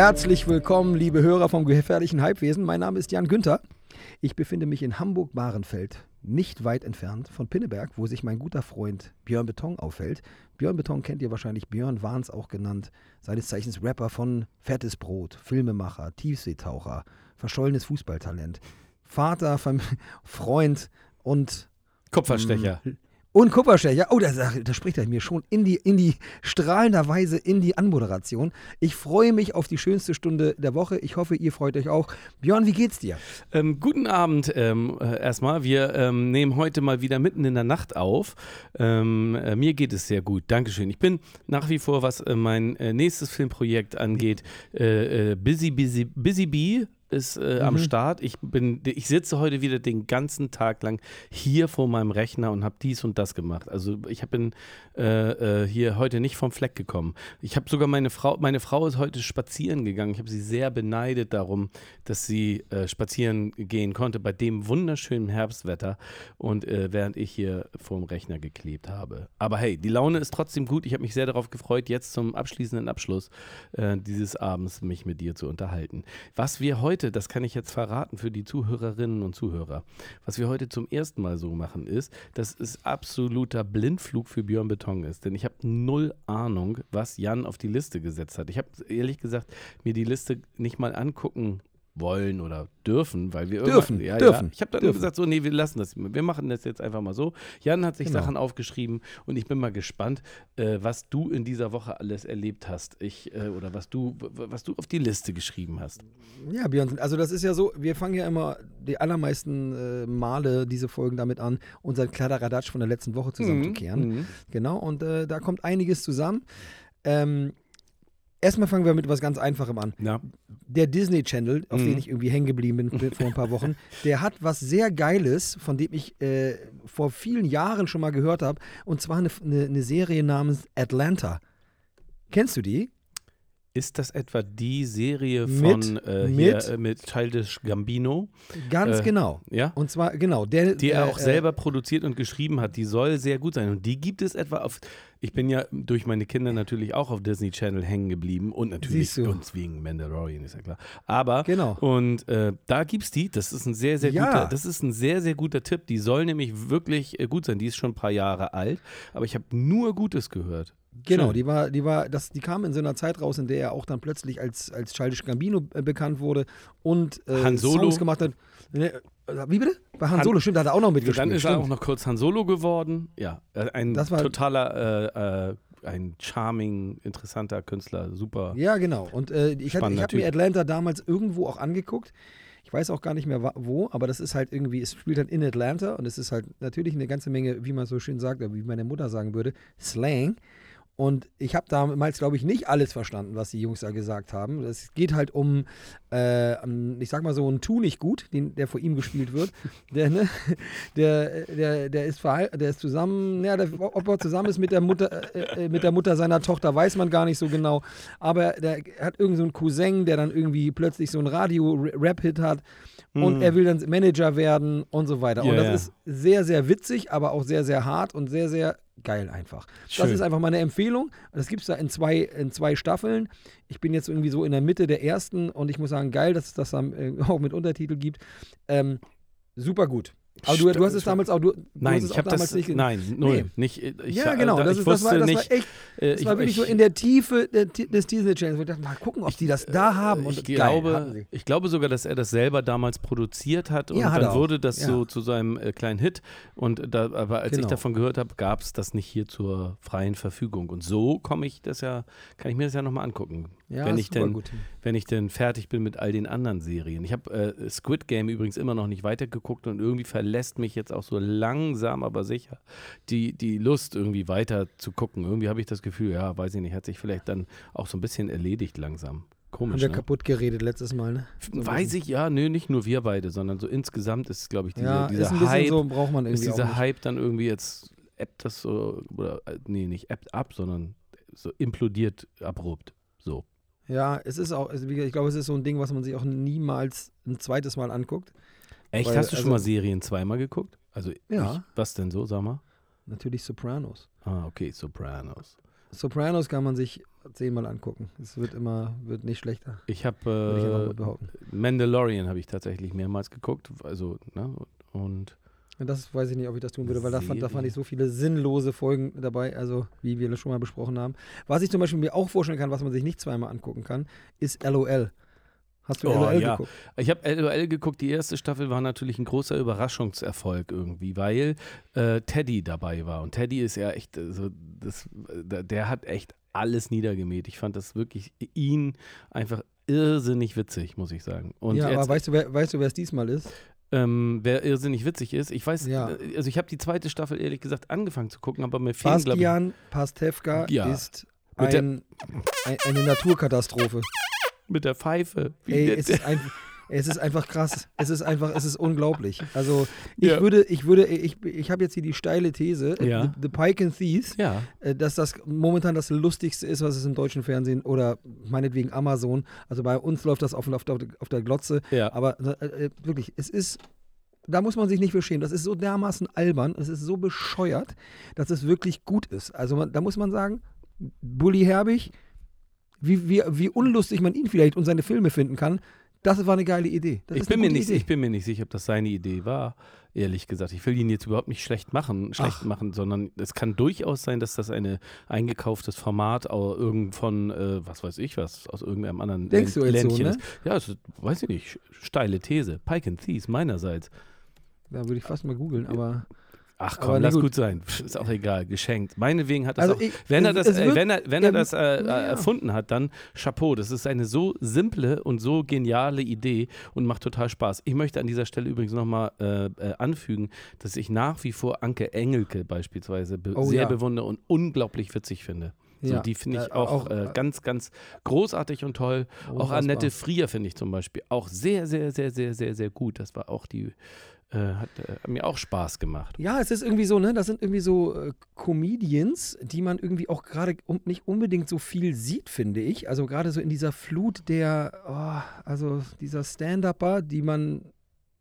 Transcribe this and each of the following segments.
Herzlich willkommen, liebe Hörer vom gefährlichen Halbwesen. Mein Name ist Jan Günther. Ich befinde mich in Hamburg-Bahrenfeld, nicht weit entfernt von Pinneberg, wo sich mein guter Freund Björn Beton aufhält. Björn Beton kennt ihr wahrscheinlich, Björn Warns auch genannt, seines Zeichens Rapper von Fettes Brot, Filmemacher, Tiefseetaucher, verschollenes Fußballtalent, Vater, Freund und Kupferstecher. Und Kupferstecher. Oh, da, da spricht er mir schon in die, in die strahlender Weise in die Anmoderation. Ich freue mich auf die schönste Stunde der Woche. Ich hoffe, ihr freut euch auch. Björn, wie geht's dir? Ähm, guten Abend ähm, äh, erstmal. Wir ähm, nehmen heute mal wieder mitten in der Nacht auf. Ähm, äh, mir geht es sehr gut. Dankeschön. Ich bin nach wie vor, was äh, mein nächstes Filmprojekt angeht, äh, äh, Busy, Busy, Busy Bee ist äh, mhm. am Start. Ich bin, ich sitze heute wieder den ganzen Tag lang hier vor meinem Rechner und habe dies und das gemacht. Also ich bin äh, äh, hier heute nicht vom Fleck gekommen. Ich habe sogar meine Frau, meine Frau ist heute spazieren gegangen. Ich habe sie sehr beneidet darum, dass sie äh, spazieren gehen konnte bei dem wunderschönen Herbstwetter und äh, während ich hier vor dem Rechner geklebt habe. Aber hey, die Laune ist trotzdem gut. Ich habe mich sehr darauf gefreut, jetzt zum abschließenden Abschluss äh, dieses Abends mich mit dir zu unterhalten. Was wir heute heute, das kann ich jetzt verraten für die Zuhörerinnen und Zuhörer, was wir heute zum ersten Mal so machen, ist, dass es absoluter Blindflug für Björn Beton ist. Denn ich habe null Ahnung, was Jan auf die Liste gesetzt hat. Ich habe ehrlich gesagt mir die Liste nicht mal angucken wollen oder dürfen, weil wir dürfen, ja, dürfen. Ja. Ich habe dann dürfen. gesagt, so, nee, wir lassen das. Wir machen das jetzt einfach mal so. Jan hat sich genau. Sachen aufgeschrieben und ich bin mal gespannt, äh, was du in dieser Woche alles erlebt hast. Ich, äh, oder was du, was du auf die Liste geschrieben hast. Ja, Björn, also das ist ja so, wir fangen ja immer die allermeisten äh, Male diese Folgen damit an, unseren Kladderadatsch von der letzten Woche zusammenzukehren. Mhm. Genau, und äh, da kommt einiges zusammen. Ähm, Erstmal fangen wir mit was ganz Einfachem an. Ja. Der Disney Channel, auf mhm. den ich irgendwie hängen geblieben bin vor ein paar Wochen, der hat was sehr Geiles, von dem ich äh, vor vielen Jahren schon mal gehört habe. Und zwar eine, eine, eine Serie namens Atlanta. Kennst du die? Ist das etwa die Serie von mit, äh, hier, mit, äh, mit Childish Gambino? Ganz äh, genau. Ja. Und zwar, genau. Der, die er auch äh, selber produziert und geschrieben hat. Die soll sehr gut sein. Und die gibt es etwa auf. Ich bin ja durch meine Kinder natürlich auch auf Disney Channel hängen geblieben. Und natürlich uns wegen Mandalorian, ist ja klar. Aber, genau. und äh, da gibt es die. Das ist ein sehr, sehr ja. guter, das ist ein sehr, sehr guter Tipp. Die soll nämlich wirklich äh, gut sein. Die ist schon ein paar Jahre alt. Aber ich habe nur Gutes gehört. Genau, Schön. die war, die war, das, die kam in so einer Zeit raus, in der er auch dann plötzlich als, als Childish Gambino äh, bekannt wurde und äh. Songs gemacht hat. Ne, wie bitte? Bei Han, Han Solo, stimmt, da hat er auch noch mitgespielt. Dann ist stimmt. er auch noch kurz Han Solo geworden. Ja, äh, ein totaler, äh, äh, ein charming, interessanter Künstler, super. Ja, genau. Und äh, ich, ich habe mir Atlanta damals irgendwo auch angeguckt. Ich weiß auch gar nicht mehr wo, aber das ist halt irgendwie, es spielt halt in Atlanta und es ist halt natürlich eine ganze Menge, wie man so schön sagt, wie meine Mutter sagen würde, Slang. Und ich habe damals, glaube ich, nicht alles verstanden, was die Jungs da gesagt haben. Es geht halt um, äh, ich sag mal so, einen Tu nicht gut, den, der vor ihm gespielt wird. Der, ne, der, der, der, ist der ist zusammen, ja, der, ob er zusammen ist mit der Mutter, äh, äh, mit der Mutter seiner Tochter, weiß man gar nicht so genau. Aber der hat irgendeinen so einen Cousin, der dann irgendwie plötzlich so einen Radio-Rap-Hit hat und mhm. er will dann Manager werden und so weiter. Yeah, und das yeah. ist sehr, sehr witzig, aber auch sehr, sehr hart und sehr, sehr geil einfach. Schön. Das ist einfach meine Empfehlung. Das gibt es da in zwei, in zwei Staffeln. Ich bin jetzt irgendwie so in der Mitte der ersten und ich muss sagen, geil, dass es das dann äh, auch mit Untertitel gibt. Ähm, super gut. Aber du, du, hast es damals auch, du, nein, ich habe das, nicht nein, null, nee. nicht. Ich, ja, genau, das, ist, das, war, das war echt, äh, das war wirklich ich, so in der Tiefe des Disney Channels, wo ich dachte, mal gucken, ob die das da haben. Und ich, glaube, ich glaube sogar, dass er das selber damals produziert hat und ja, dann wurde das ja. so zu seinem äh, kleinen Hit. Und da, aber als genau. ich davon gehört habe, gab es das nicht hier zur freien Verfügung. Und so komme ich das ja, kann ich mir das ja nochmal angucken. Ja, wenn ich denn, gut. wenn ich denn fertig bin mit all den anderen Serien. Ich habe äh, Squid Game übrigens immer noch nicht weitergeguckt und irgendwie verlässt mich jetzt auch so langsam, aber sicher die, die Lust irgendwie weiter zu gucken. Irgendwie habe ich das Gefühl, ja, weiß ich nicht, hat sich vielleicht dann auch so ein bisschen erledigt langsam. Komisch. Haben wir ne? kaputt geredet letztes Mal, ne? So Weiß ich, ja, nö, nicht nur wir beide, sondern so insgesamt ist, glaube ich, diese, ja, dieser Hype. So braucht man irgendwie ist dieser Hype dann irgendwie jetzt ebbt das so, oder äh, nee, nicht ebbt ab, sondern so implodiert abrupt. So. Ja, es ist auch, also ich glaube, es ist so ein Ding, was man sich auch niemals ein zweites Mal anguckt. Echt? Weil, Hast du schon also, mal Serien zweimal geguckt? Also, ja. Ich, was denn so, sag mal? Natürlich Sopranos. Ah, okay, Sopranos. Sopranos kann man sich zehnmal angucken. Es wird immer, wird nicht schlechter. Ich habe äh, Mandalorian habe ich tatsächlich mehrmals geguckt. Also, ne, und das weiß ich nicht, ob ich das tun würde, weil da fand, da fand, ich so viele sinnlose Folgen dabei, also wie wir das schon mal besprochen haben. Was ich zum Beispiel mir auch vorstellen kann, was man sich nicht zweimal angucken kann, ist LOL. Hast du oh, LOL ja. geguckt? Ich habe LOL geguckt. Die erste Staffel war natürlich ein großer Überraschungserfolg irgendwie, weil äh, Teddy dabei war. Und Teddy ist ja echt, also das, der hat echt alles niedergemäht. Ich fand das wirklich ihn einfach irrsinnig witzig, muss ich sagen. Und ja, aber weißt du, wer, weißt du, wer es diesmal ist? Ähm, wer irrsinnig witzig ist. Ich weiß, ja. Äh, also ich habe die zweite Staffel ehrlich gesagt angefangen zu gucken, aber mir fehlen, Bastian Pastewka ja. ist ein, ein, eine Naturkatastrophe mit der Pfeife. Ey, es ist, ein, es ist einfach krass. Es ist einfach, es ist unglaublich. Also ich ja. würde, ich würde, ich, ich habe jetzt hier die steile These, äh, ja. The, The, Pike and Thieves, ja. Äh, dass das momentan das Lustigste ist, was es im deutschen Fernsehen oder meinetwegen Amazon, also bei uns läuft das auf, auf, auf der Glotze, ja. aber äh, äh, wirklich, es ist da muss man sich nicht für schämen. Das ist so dermaßen albern, es ist so bescheuert, dass es wirklich gut ist. Also man, da muss man sagen, Bully Herbig, wie, wie, wie unlustig man ihn vielleicht und seine Filme finden kann, das war eine geile Idee. Ich bin, mir nicht, Idee. ich bin mir nicht sicher, ob das seine Idee war, ehrlich gesagt. Ich will ihn jetzt überhaupt nicht schlecht machen, schlecht Ach. machen, sondern es kann durchaus sein, dass das ein eingekauftes Format irgend von, äh, was weiß ich was, aus irgendeinem anderen Denkst Län du jetzt Ländchen so, ne? ist. Ja, das, weiß ich nicht. Steile These. Pike and Thies meinerseits. Da würde ich fast mal googeln, aber. Ach komm, lass gut. gut. sein. Ist auch egal, geschenkt. Meinetwegen hat das also auch. Ich, wenn er das, äh, wenn er, wenn er das äh, äh, ja. erfunden hat, dann Chapeau. Das ist eine so simple und so geniale Idee und macht total Spaß. Ich möchte an dieser Stelle übrigens nochmal äh, äh, anfügen, dass ich nach wie vor Anke Engelke beispielsweise be oh, sehr ja. bewundere und unglaublich witzig finde. So, ja. Die finde ich äh, auch, auch äh, ganz, ganz großartig und toll. Unfassbar. Auch Annette Frier finde ich zum Beispiel auch sehr, sehr, sehr, sehr, sehr, sehr gut. Das war auch die äh, hat äh, mir auch Spaß gemacht. Ja, es ist irgendwie so, ne? Das sind irgendwie so äh, Comedians, die man irgendwie auch gerade um, nicht unbedingt so viel sieht, finde ich. Also gerade so in dieser Flut der, oh, also dieser Stand-Upper, die man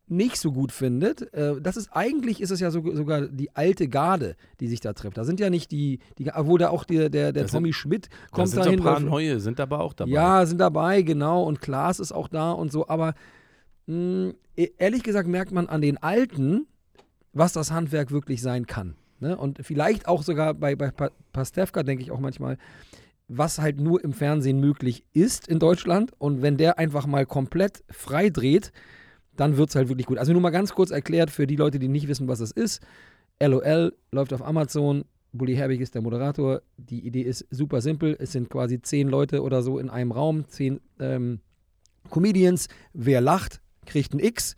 nicht so gut findet. Äh, das ist eigentlich ist es ja so, sogar die alte Garde, die sich da trifft. Da sind ja nicht die, die obwohl da auch der, der, der Tommy sind, Schmidt kommt da sind dahin. Ein paar neue sind aber auch dabei. Ja, sind dabei, genau. Und Klaas ist auch da und so. Aber hm, e-, ehrlich gesagt merkt man an den Alten, was das Handwerk wirklich sein kann. Ne? Und vielleicht auch sogar bei, bei Pastewka, denke ich auch manchmal, was halt nur im Fernsehen möglich ist in Deutschland. Und wenn der einfach mal komplett frei dreht, dann wird es halt wirklich gut. Also nur mal ganz kurz erklärt für die Leute, die nicht wissen, was es ist. LOL läuft auf Amazon. Bully Herbig ist der Moderator. Die Idee ist super simpel. Es sind quasi zehn Leute oder so in einem Raum, zehn ähm, Comedians. Wer lacht, kriegt ein X.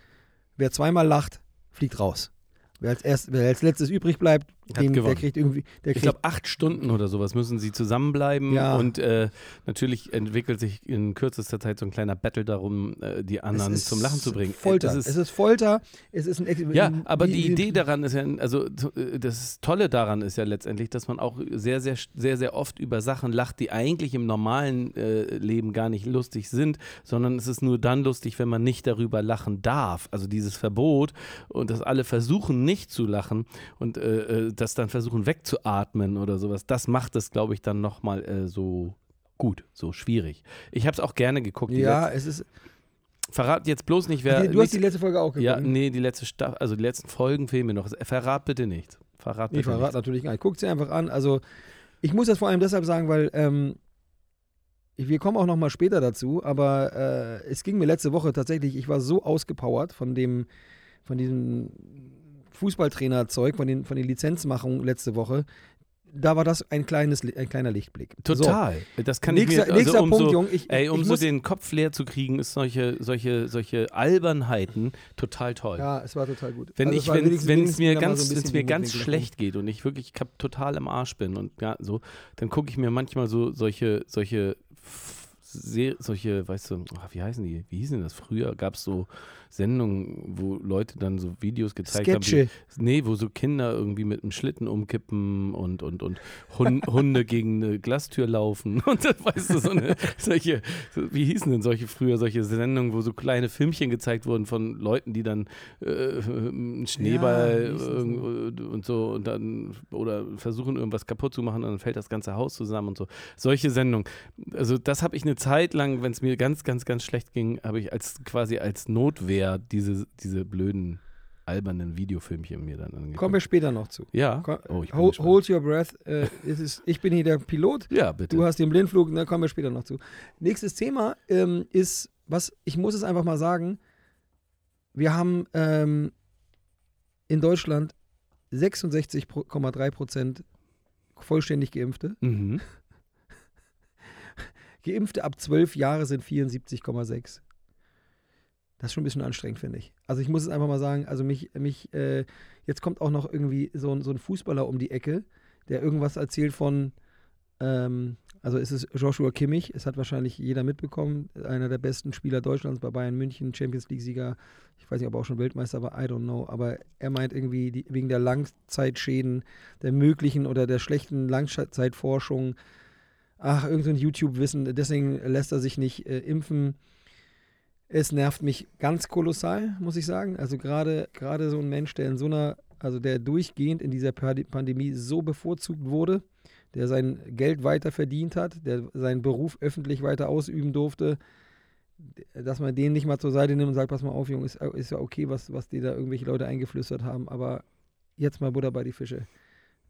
Wer zweimal lacht, fliegt raus. Wer als, erst, wer als letztes übrig bleibt, den, der kriegt irgendwie. Der ich glaube, acht Stunden oder sowas müssen sie zusammenbleiben. Ja. Und äh, natürlich entwickelt sich in kürzester Zeit so ein kleiner Battle darum, äh, die anderen zum Lachen zu bringen. Folter. Ist, es ist Folter. Es ist ein. Ja, aber die, die Idee daran ist ja, also äh, das Tolle daran ist ja letztendlich, dass man auch sehr, sehr, sehr, sehr oft über Sachen lacht, die eigentlich im normalen äh, Leben gar nicht lustig sind, sondern es ist nur dann lustig, wenn man nicht darüber lachen darf. Also dieses Verbot und dass alle versuchen, nicht zu lachen und äh, äh das dann versuchen wegzuatmen oder sowas, das macht es, glaube ich, dann nochmal äh, so gut, so schwierig. Ich habe es auch gerne geguckt. Ja, es ist. Verrat jetzt bloß nicht, wer. Du hast die letzte Folge auch geguckt. Ja, nee, die letzte Staffel, also die letzten Folgen fehlen mir noch. Verrat bitte nicht. Verrat bitte ich verrat natürlich gar nicht. Guckt sie einfach an. Also, ich muss das vor allem deshalb sagen, weil ähm, wir kommen auch noch mal später dazu, aber äh, es ging mir letzte Woche tatsächlich, ich war so ausgepowert von dem, von diesem Fußballtrainer-Zeug, von den, von den Lizenzmachungen letzte Woche, da war das ein, kleines, ein kleiner Lichtblick. Total. So. Das kann nächster, ich mir, also nächster umso, Punkt, Jung. Ich, ey, um so den Kopf leer zu kriegen, ist solche, solche, solche Albernheiten total toll. Ja, es war total gut. Wenn, also ich, wenn, es mir ganz, so mir ganz schlecht geht und ich wirklich total im Arsch bin und ja, so, dann gucke ich mir manchmal so solche, solche solche, weißt du, ach, wie heißen die? Wie hießen das? Früher gab es so Sendungen, wo Leute dann so Videos gezeigt Sketche. haben. Wie, nee, wo so Kinder irgendwie mit einem Schlitten umkippen und, und, und Hund, Hunde gegen eine Glastür laufen. Und dann, weißt du, so eine, solche, so, wie hießen denn solche früher, solche Sendungen, wo so kleine Filmchen gezeigt wurden von Leuten, die dann äh, einen Schneeball ja, und so und dann oder versuchen irgendwas kaputt zu machen und dann fällt das ganze Haus zusammen und so. Solche Sendungen. Also das habe ich eine Zeit lang, wenn es mir ganz, ganz, ganz schlecht ging, habe ich als quasi als Notwehr diese, diese blöden albernen Videofilmchen mir dann angeguckt. Kommen wir später noch zu. Ja. Oh, hold, hold, your breath. Äh, ist, ich bin hier der Pilot. Ja, bitte. Du hast den Blindflug, da kommen wir später noch zu. Nächstes Thema ähm, ist, was, ich muss es einfach mal sagen, wir haben ähm, in Deutschland 66,3 Prozent vollständig Geimpfte. Mhm. Geimpfte ab 12 Jahre sind 74,6. Das ist schon ein bisschen anstrengend, finde ich. Also ich muss es einfach mal sagen, also mich, mich, äh, jetzt kommt auch noch irgendwie so, so ein Fußballer um die Ecke, der irgendwas erzählt von, ähm, also ist es Joshua Kimmich, es hat wahrscheinlich jeder mitbekommen, einer der besten Spieler Deutschlands bei Bayern München, Champions League-Sieger, ich weiß nicht, ob er auch schon Weltmeister war, I don't know, aber er meint irgendwie, die, wegen der Langzeitschäden, der möglichen oder der schlechten Langzeitforschung, ach, irgendein YouTube-Wissen, deswegen lässt er sich nicht äh, impfen. Es nervt mich ganz kolossal, muss ich sagen. Also gerade so ein Mensch, der in so einer, also der durchgehend in dieser Pandemie so bevorzugt wurde, der sein Geld weiter verdient hat, der seinen Beruf öffentlich weiter ausüben durfte, dass man den nicht mal zur Seite nimmt und sagt, pass mal auf, Junge, ist, ist ja okay, was, was dir da irgendwelche Leute eingeflüstert haben, aber jetzt mal Butter bei die Fische.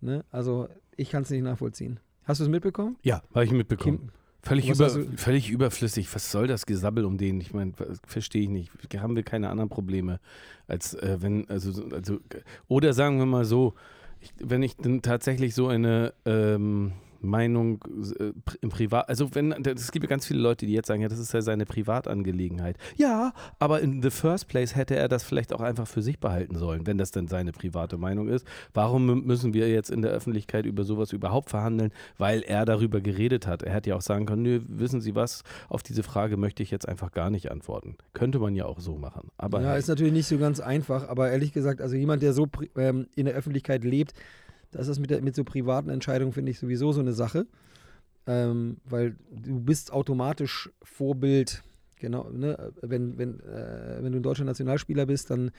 Ne? Also ich kann es nicht nachvollziehen. Hast du es mitbekommen? Ja, habe ich mitbekommen. Kim, völlig, über, völlig überflüssig. Was soll das Gesabbel um den? Ich meine, verstehe ich nicht. Haben wir keine anderen Probleme, als äh, wenn, also, also, oder sagen wir mal so, ich, wenn ich dann tatsächlich so eine ähm, Meinung äh, im Privat, also wenn, es gibt ja ganz viele Leute, die jetzt sagen, ja, das ist ja seine Privatangelegenheit. Ja, aber in the first place hätte er das vielleicht auch einfach für sich behalten sollen, wenn das denn seine private Meinung ist. Warum müssen wir jetzt in der Öffentlichkeit über sowas überhaupt verhandeln? Weil er darüber geredet hat. Er hätte ja auch sagen können, nö, wissen Sie was, auf diese Frage möchte ich jetzt einfach gar nicht antworten. Könnte man ja auch so machen. Aber ja, ist natürlich nicht so ganz einfach, aber ehrlich gesagt, also jemand, der so ähm, in der Öffentlichkeit lebt, das ist mit, der, mit so privaten Entscheidungen, finde ich, sowieso so eine Sache. Ähm, weil du bist automatisch Vorbild, genau, ne? wenn, wenn, äh, wenn du ein deutscher Nationalspieler bist, dann,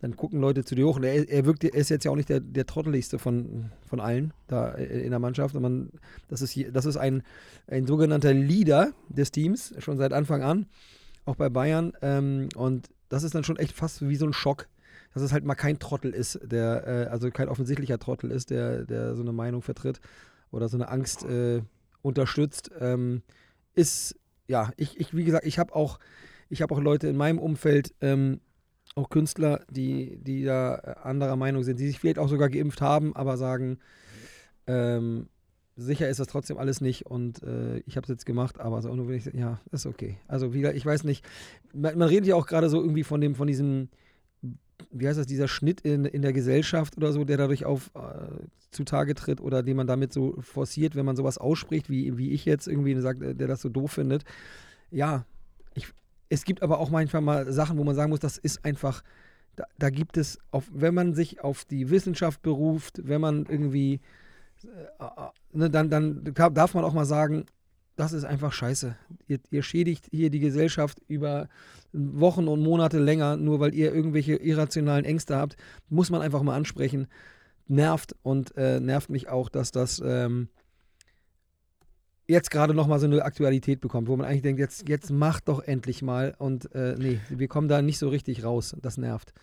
dann gucken Leute zu dir hoch. Und er, er, wirkt, er ist jetzt ja auch nicht der, der trotteligste von, von allen da in der Mannschaft. Und man, das ist, das ist ein, ein sogenannter Leader des Teams, schon seit Anfang an, auch bei Bayern. Ähm, und das ist dann schon echt fast wie so ein Schock dass es halt mal kein Trottel ist, der, äh, also kein offensichtlicher Trottel ist, der, der so eine Meinung vertritt oder so eine Angst äh, unterstützt, ähm, ist, ja, ich, ich, wie gesagt, ich habe auch, ich habe auch Leute in meinem Umfeld, ähm, auch Künstler, die, die da anderer Meinung sind, die sich vielleicht auch sogar geimpft haben, aber sagen, ähm, sicher ist das trotzdem alles nicht und äh, ich habe es jetzt gemacht, aber so, nur ja, ist okay. Also wieder, ich weiß nicht, man, man redet ja auch gerade so irgendwie von dem, von diesem wie heißt das, dieser Schnitt in, in der Gesellschaft oder so, der dadurch auf äh, zutage tritt oder den man damit so forciert, wenn man sowas ausspricht, wie, wie ich jetzt irgendwie sagt, der das so doof findet. Ja, ich, es gibt aber auch manchmal mal Sachen, wo man sagen muss, das ist einfach, da, da gibt es, auf, wenn man sich auf die Wissenschaft beruft, wenn man irgendwie, äh, äh ne, dann, dann darf man auch mal sagen, das ist einfach scheiße. Ihr, ihr, schädigt hier die Gesellschaft über Wochen und Monate länger, nur weil ihr irgendwelche irrationalen Ängste habt. Muss man einfach mal ansprechen. Nervt und äh, nervt mich auch, dass das ähm, jetzt gerade nochmal so eine Aktualität bekommt, wo man eigentlich denkt, jetzt, jetzt macht doch endlich mal. Und äh, nee, wir kommen da nicht so richtig raus. Das nervt.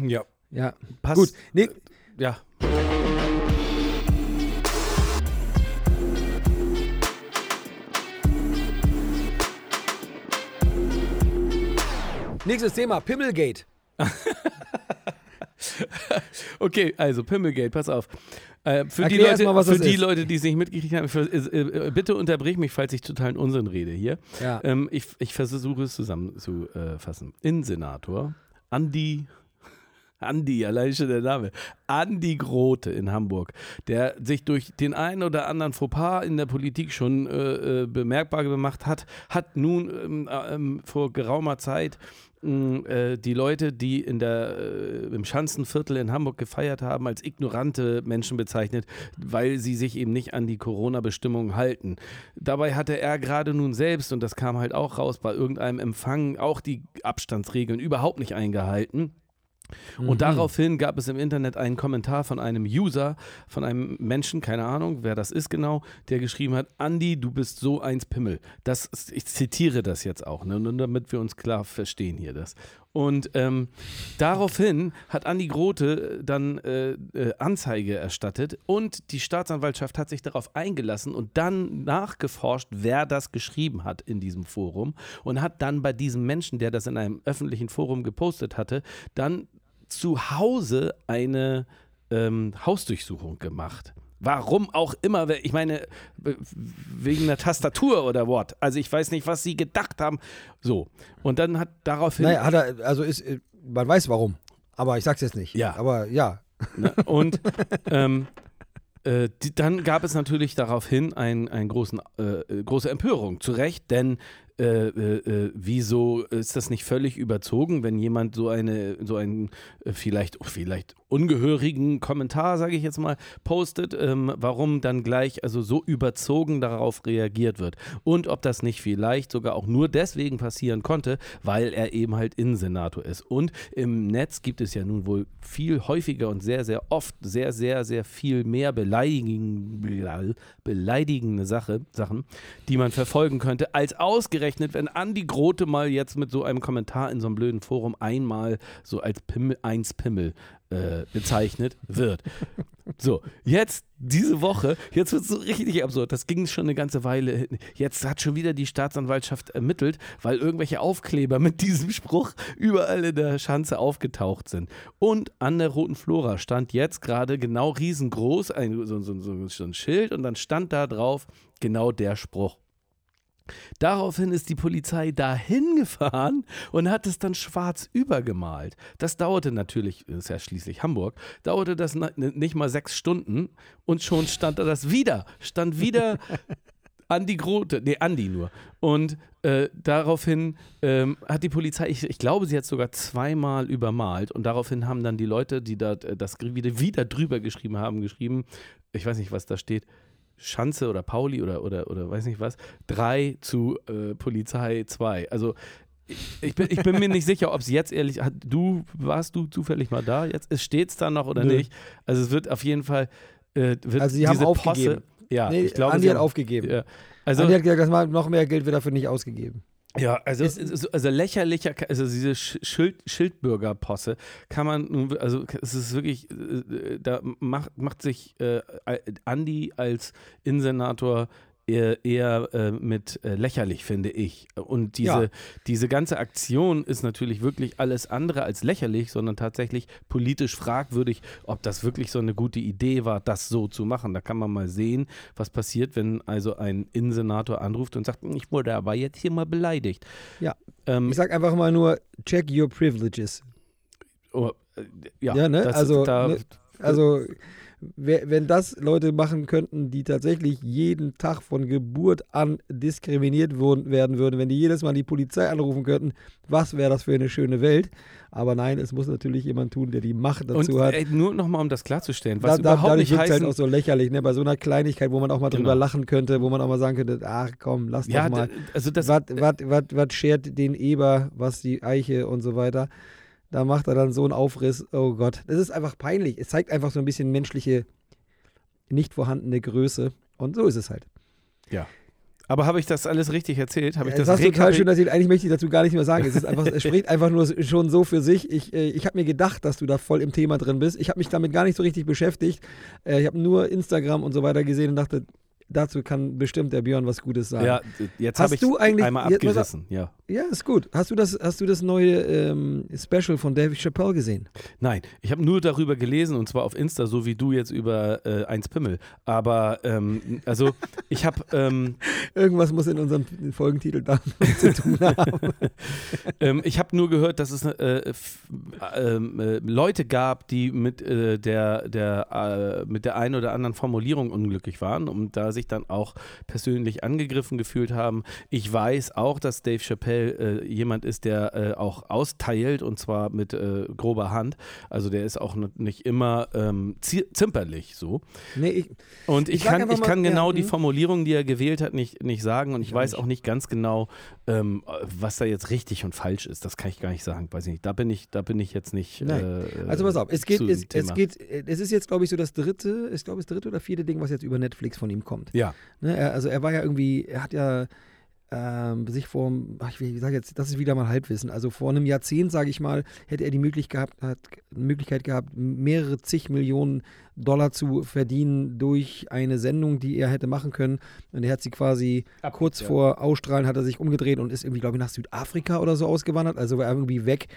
Ja. Ja. Passt. Gut. Nee. Ja. Nächstes Thema, Pimmelgate. okay, also Pimmelgate, pass auf. Äh, für die, Leute, mal, für die Leute, die es nicht mitgekriegt haben, für, äh, äh, bitte unterbrich mich, falls ich totalen Unsinn rede hier. Ja. Ähm, ich, ich versuche es zusammenzufassen. Innensenator Andi Andi, allein schon der Name. Andi Grote in Hamburg, der sich durch den einen oder anderen Fauxpas in der Politik schon äh, äh bemerkbar gemacht hat, hat nun ähm, äh, vor geraumer Zeit die Leute, die in der, äh, im Schanzenviertel in Hamburg gefeiert haben, als ignorante Menschen bezeichnet, weil sie sich eben nicht an die Corona-Bestimmungen halten. Dabei hatte er gerade nun selbst, und das kam halt auch raus, bei irgendeinem Empfang auch die Abstandsregeln überhaupt nicht eingehalten. Und mhm. daraufhin gab es im Internet einen Kommentar von einem User, von einem Menschen, keine Ahnung, wer das ist genau, der geschrieben hat: Andi, du bist so eins Pimmel. Das, ich zitiere das jetzt auch, ne, nur damit wir uns klar verstehen hier das. Und ähm, daraufhin hat Andi Grote dann äh, äh, Anzeige erstattet und die Staatsanwaltschaft hat sich darauf eingelassen und dann nachgeforscht, wer das geschrieben hat in diesem Forum und hat dann bei diesem Menschen, der das in einem öffentlichen Forum gepostet hatte, dann zu Hause eine ähm, Hausdurchsuchung gemacht. Warum auch immer, ich meine, wegen der Tastatur oder what. Also ich weiß nicht, was sie gedacht haben. So. Und dann hat daraufhin. Naja, hat er, also ist, man weiß warum. Aber ich sag's jetzt nicht. Ja. Aber ja. Und ähm, äh, die, dann gab es natürlich daraufhin ein, ein großen, äh, große Empörung. Zu Recht, denn äh, äh, äh, wieso ist das nicht völlig überzogen, wenn jemand so eine, so einen äh, vielleicht, vielleicht ungehörigen Kommentar, sage ich jetzt mal, postet, ähm, warum dann gleich also so überzogen darauf reagiert wird. Und ob das nicht vielleicht sogar auch nur deswegen passieren konnte, weil er eben halt Innensenator ist. Und im Netz gibt es ja nun wohl viel häufiger und sehr, sehr oft sehr, sehr, sehr viel mehr beleidigende, beleidigende Sache, Sachen, die man verfolgen könnte, als ausgerechnet ausgerechnet, wenn Andi Grote mal jetzt mit so einem Kommentar in so einem blöden Forum einmal so als Pimmel, eins Pimmel äh, bezeichnet wird. So, jetzt diese Woche, jetzt wird es so richtig absurd. Das ging schon eine ganze Weile. Jetzt hat schon wieder die Staatsanwaltschaft ermittelt, weil irgendwelche Aufkleber mit diesem Spruch überall in der Schanze aufgetaucht sind. Und an der Roten Flora stand jetzt gerade genau riesengroß ein, so, so, so, so ein Schild und dann stand da drauf genau der Spruch. Daraufhin ist die Polizei dahin gefahren und hat es dann schwarz übergemalt. Das dauerte natürlich, ist ja schließlich Hamburg, dauerte das nicht mal sechs Stunden und schon stand da das wieder, stand wieder Andi Grote, nee, Andi nur. Und äh, daraufhin ähm, hat die Polizei, ich, ich, glaube, sie hat sogar zweimal übermalt und daraufhin haben dann die Leute, die da äh, das wieder, wieder drüber geschrieben haben, geschrieben, ich weiß nicht, was da steht, Schanze oder Pauli oder, oder, oder weiß nicht was, drei zu äh, Polizei zwei. Also ich bin, ich bin mir nicht sicher, ob es jetzt ehrlich, hat, du, warst du zufällig mal da jetzt? Steht es da noch oder Nö. nicht? Also es wird auf jeden Fall, äh, wird also sie haben aufgegeben. Posse, ja, nee, ich glaube, Andi hat aufgegeben. Ja. Also, Andi hat gesagt, dass noch mehr Geld wird dafür nicht ausgegeben. Ja, also, ist, also lächerlicher, also diese Schild, Schildbürgerposse kann man also es ist wirklich, äh, da macht, macht sich äh, Andi als Innensenator eher, eher äh, mit äh, lächerlich, finde ich. Und diese, ja. diese ganze Aktion ist natürlich wirklich alles andere als lächerlich, sondern tatsächlich politisch fragwürdig, ob das wirklich so eine gute Idee war, das so zu machen. Da kann man mal sehen, was passiert, wenn also ein Innensenator anruft und sagt, ich wurde aber jetzt hier mal beleidigt. Ja. Ähm, ich sag einfach mal nur, check your privileges. Oh, äh, ja, ja ne? also, da, ne? also wenn das Leute machen könnten, die tatsächlich jeden Tag von Geburt an diskriminiert werden würden, wenn die jedes Mal die Polizei anrufen könnten, was wäre das für eine schöne Welt? Aber nein, es muss natürlich jemand tun, der die Macht dazu Und, hat. Ey, nur nochmal, um das klarzustellen, was da, überhaupt da, nicht heißt. halt auch so lächerlich, ne? Bei so einer Kleinigkeit, wo man auch mal drüber genau. lachen könnte, wo man auch mal sagen könnte, ach komm, lass ja, doch mal. Also was schert den Eber, was die Eiche und so weiter. Da macht er dann so einen Aufriss. Oh Gott, das ist einfach peinlich. Es zeigt einfach so ein bisschen menschliche, nicht vorhandene Größe. Und so ist es halt. Ja. Aber habe ich das alles richtig erzählt? Habe ich das, das hast total schön erzählt. Eigentlich möchte ich dazu gar nicht mehr sagen. Es, ist einfach, es spricht einfach nur schon so für sich. Ich, äh, ich habe mir gedacht, dass du da voll im Thema drin bist. Ich habe mich damit gar nicht so richtig beschäftigt. Äh, ich habe nur Instagram und so weiter gesehen und dachte, dazu kann bestimmt der Björn was Gutes sagen. Ja, jetzt habe ich du eigentlich, einmal abgerissen. Ja. ja, ist gut. Hast du das, hast du das neue ähm, Special von David Chappelle gesehen? Nein, ich habe nur darüber gelesen und zwar auf Insta, so wie du jetzt über äh, eins Pimmel. Aber ähm, also ich habe ähm, irgendwas muss in unserem Folgentitel da zu tun haben. ähm, ich habe nur gehört, dass es äh, ähm, äh, Leute gab, die mit äh, der der äh, mit der einen oder anderen Formulierung unglücklich waren und da sich dann auch persönlich angegriffen gefühlt haben. Ich weiß auch, dass Dave Chappelle äh, jemand ist, der äh, auch austeilt und zwar mit äh, grober Hand. Also der ist auch nicht immer ähm, zimperlich so. Nee, ich, und ich, ich kann, ich kann genau ja, die hm. Formulierung, die er gewählt hat, nicht, nicht sagen und ich, ich weiß auch nicht ganz genau, ähm, was da jetzt richtig und falsch ist. Das kann ich gar nicht sagen. Weiß ich nicht. Da bin ich, da bin ich jetzt nicht. Äh, also pass auf, es geht, es, es, geht, es ist jetzt, glaube ich, so das dritte, ich glaube, das dritte oder vierte Ding, was jetzt über Netflix von ihm kommt. Ja. Ne, er, also er war ja irgendwie, er hat ja ähm, sich vor, ach, ich sage jetzt, das ist wieder mal Halbwissen. Also vor einem Jahrzehnt, sage ich mal, hätte er die Möglichkeit gehabt, hat, Möglichkeit gehabt, mehrere zig Millionen Dollar zu verdienen durch eine Sendung, die er hätte machen können. Und er hat sie quasi Ab, kurz ja. vor Ausstrahlen hat er sich umgedreht und ist irgendwie, glaube ich, nach Südafrika oder so ausgewandert. Also war er irgendwie weg,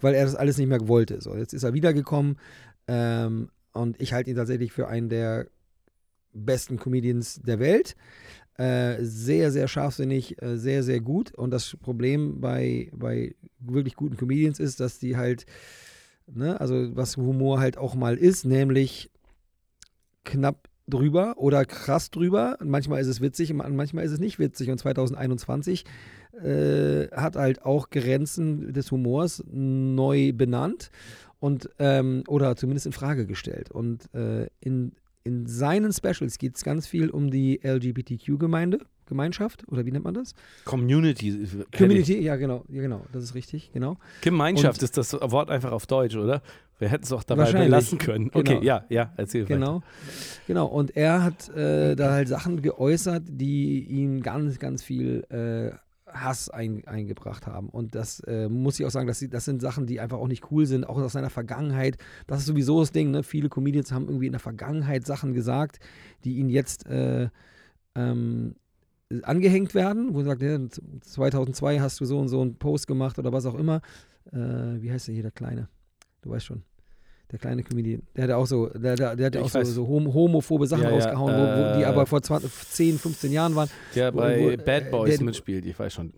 weil er das alles nicht mehr wollte. So, jetzt ist er wiedergekommen ähm, und ich halte ihn tatsächlich für einen der besten Comedians der Welt. Äh, sehr, sehr scharfsinnig, äh, sehr, sehr gut. Und das Problem bei, bei wirklich guten Comedians ist, dass die halt, ne, also was Humor halt auch mal ist, nämlich knapp drüber oder krass drüber. Manchmal ist es witzig, manchmal ist es nicht witzig. Und 2021 äh, hat halt auch Grenzen des Humors neu benannt und ähm, oder zumindest in Frage gestellt. Und äh, in in seinen Specials geht es ganz viel um die LGBTQ-Gemeinde, Gemeinschaft, oder wie nennt man das? Community. Äh, Community, ja genau, ja genau, das ist richtig, genau. Gemeinschaft Und, ist das Wort einfach auf Deutsch, oder? Wir hätten es auch dabei belassen können. Okay, genau. ja, ja, erzähl Genau, weiter. genau. Und er hat äh, da halt Sachen geäußert, die ihn ganz, ganz viel äh, Hass ein, eingebracht haben. Und das äh, muss ich auch sagen, sie, das sind Sachen, die einfach auch nicht cool sind, auch aus seiner Vergangenheit. Das ist sowieso das Ding, ne? Viele Comedians haben irgendwie in der Vergangenheit Sachen gesagt, die ihnen jetzt äh, ähm, angehängt werden, wo sie sagt, ja, 2002 hast du so und so einen Post gemacht oder was auch immer. Äh, wie heißt der hier, der Kleine? Du weißt schon der kleine Comedian, der hatte auch so, der, der, der hatte auch so, so, homophobe Sachen ja, rausgehauen, ja, äh, wo, die aber vor 20, 10, 15 Jahren waren. Der wo, bei wo, Bad Boys der, mitspielt, ich weiß schon.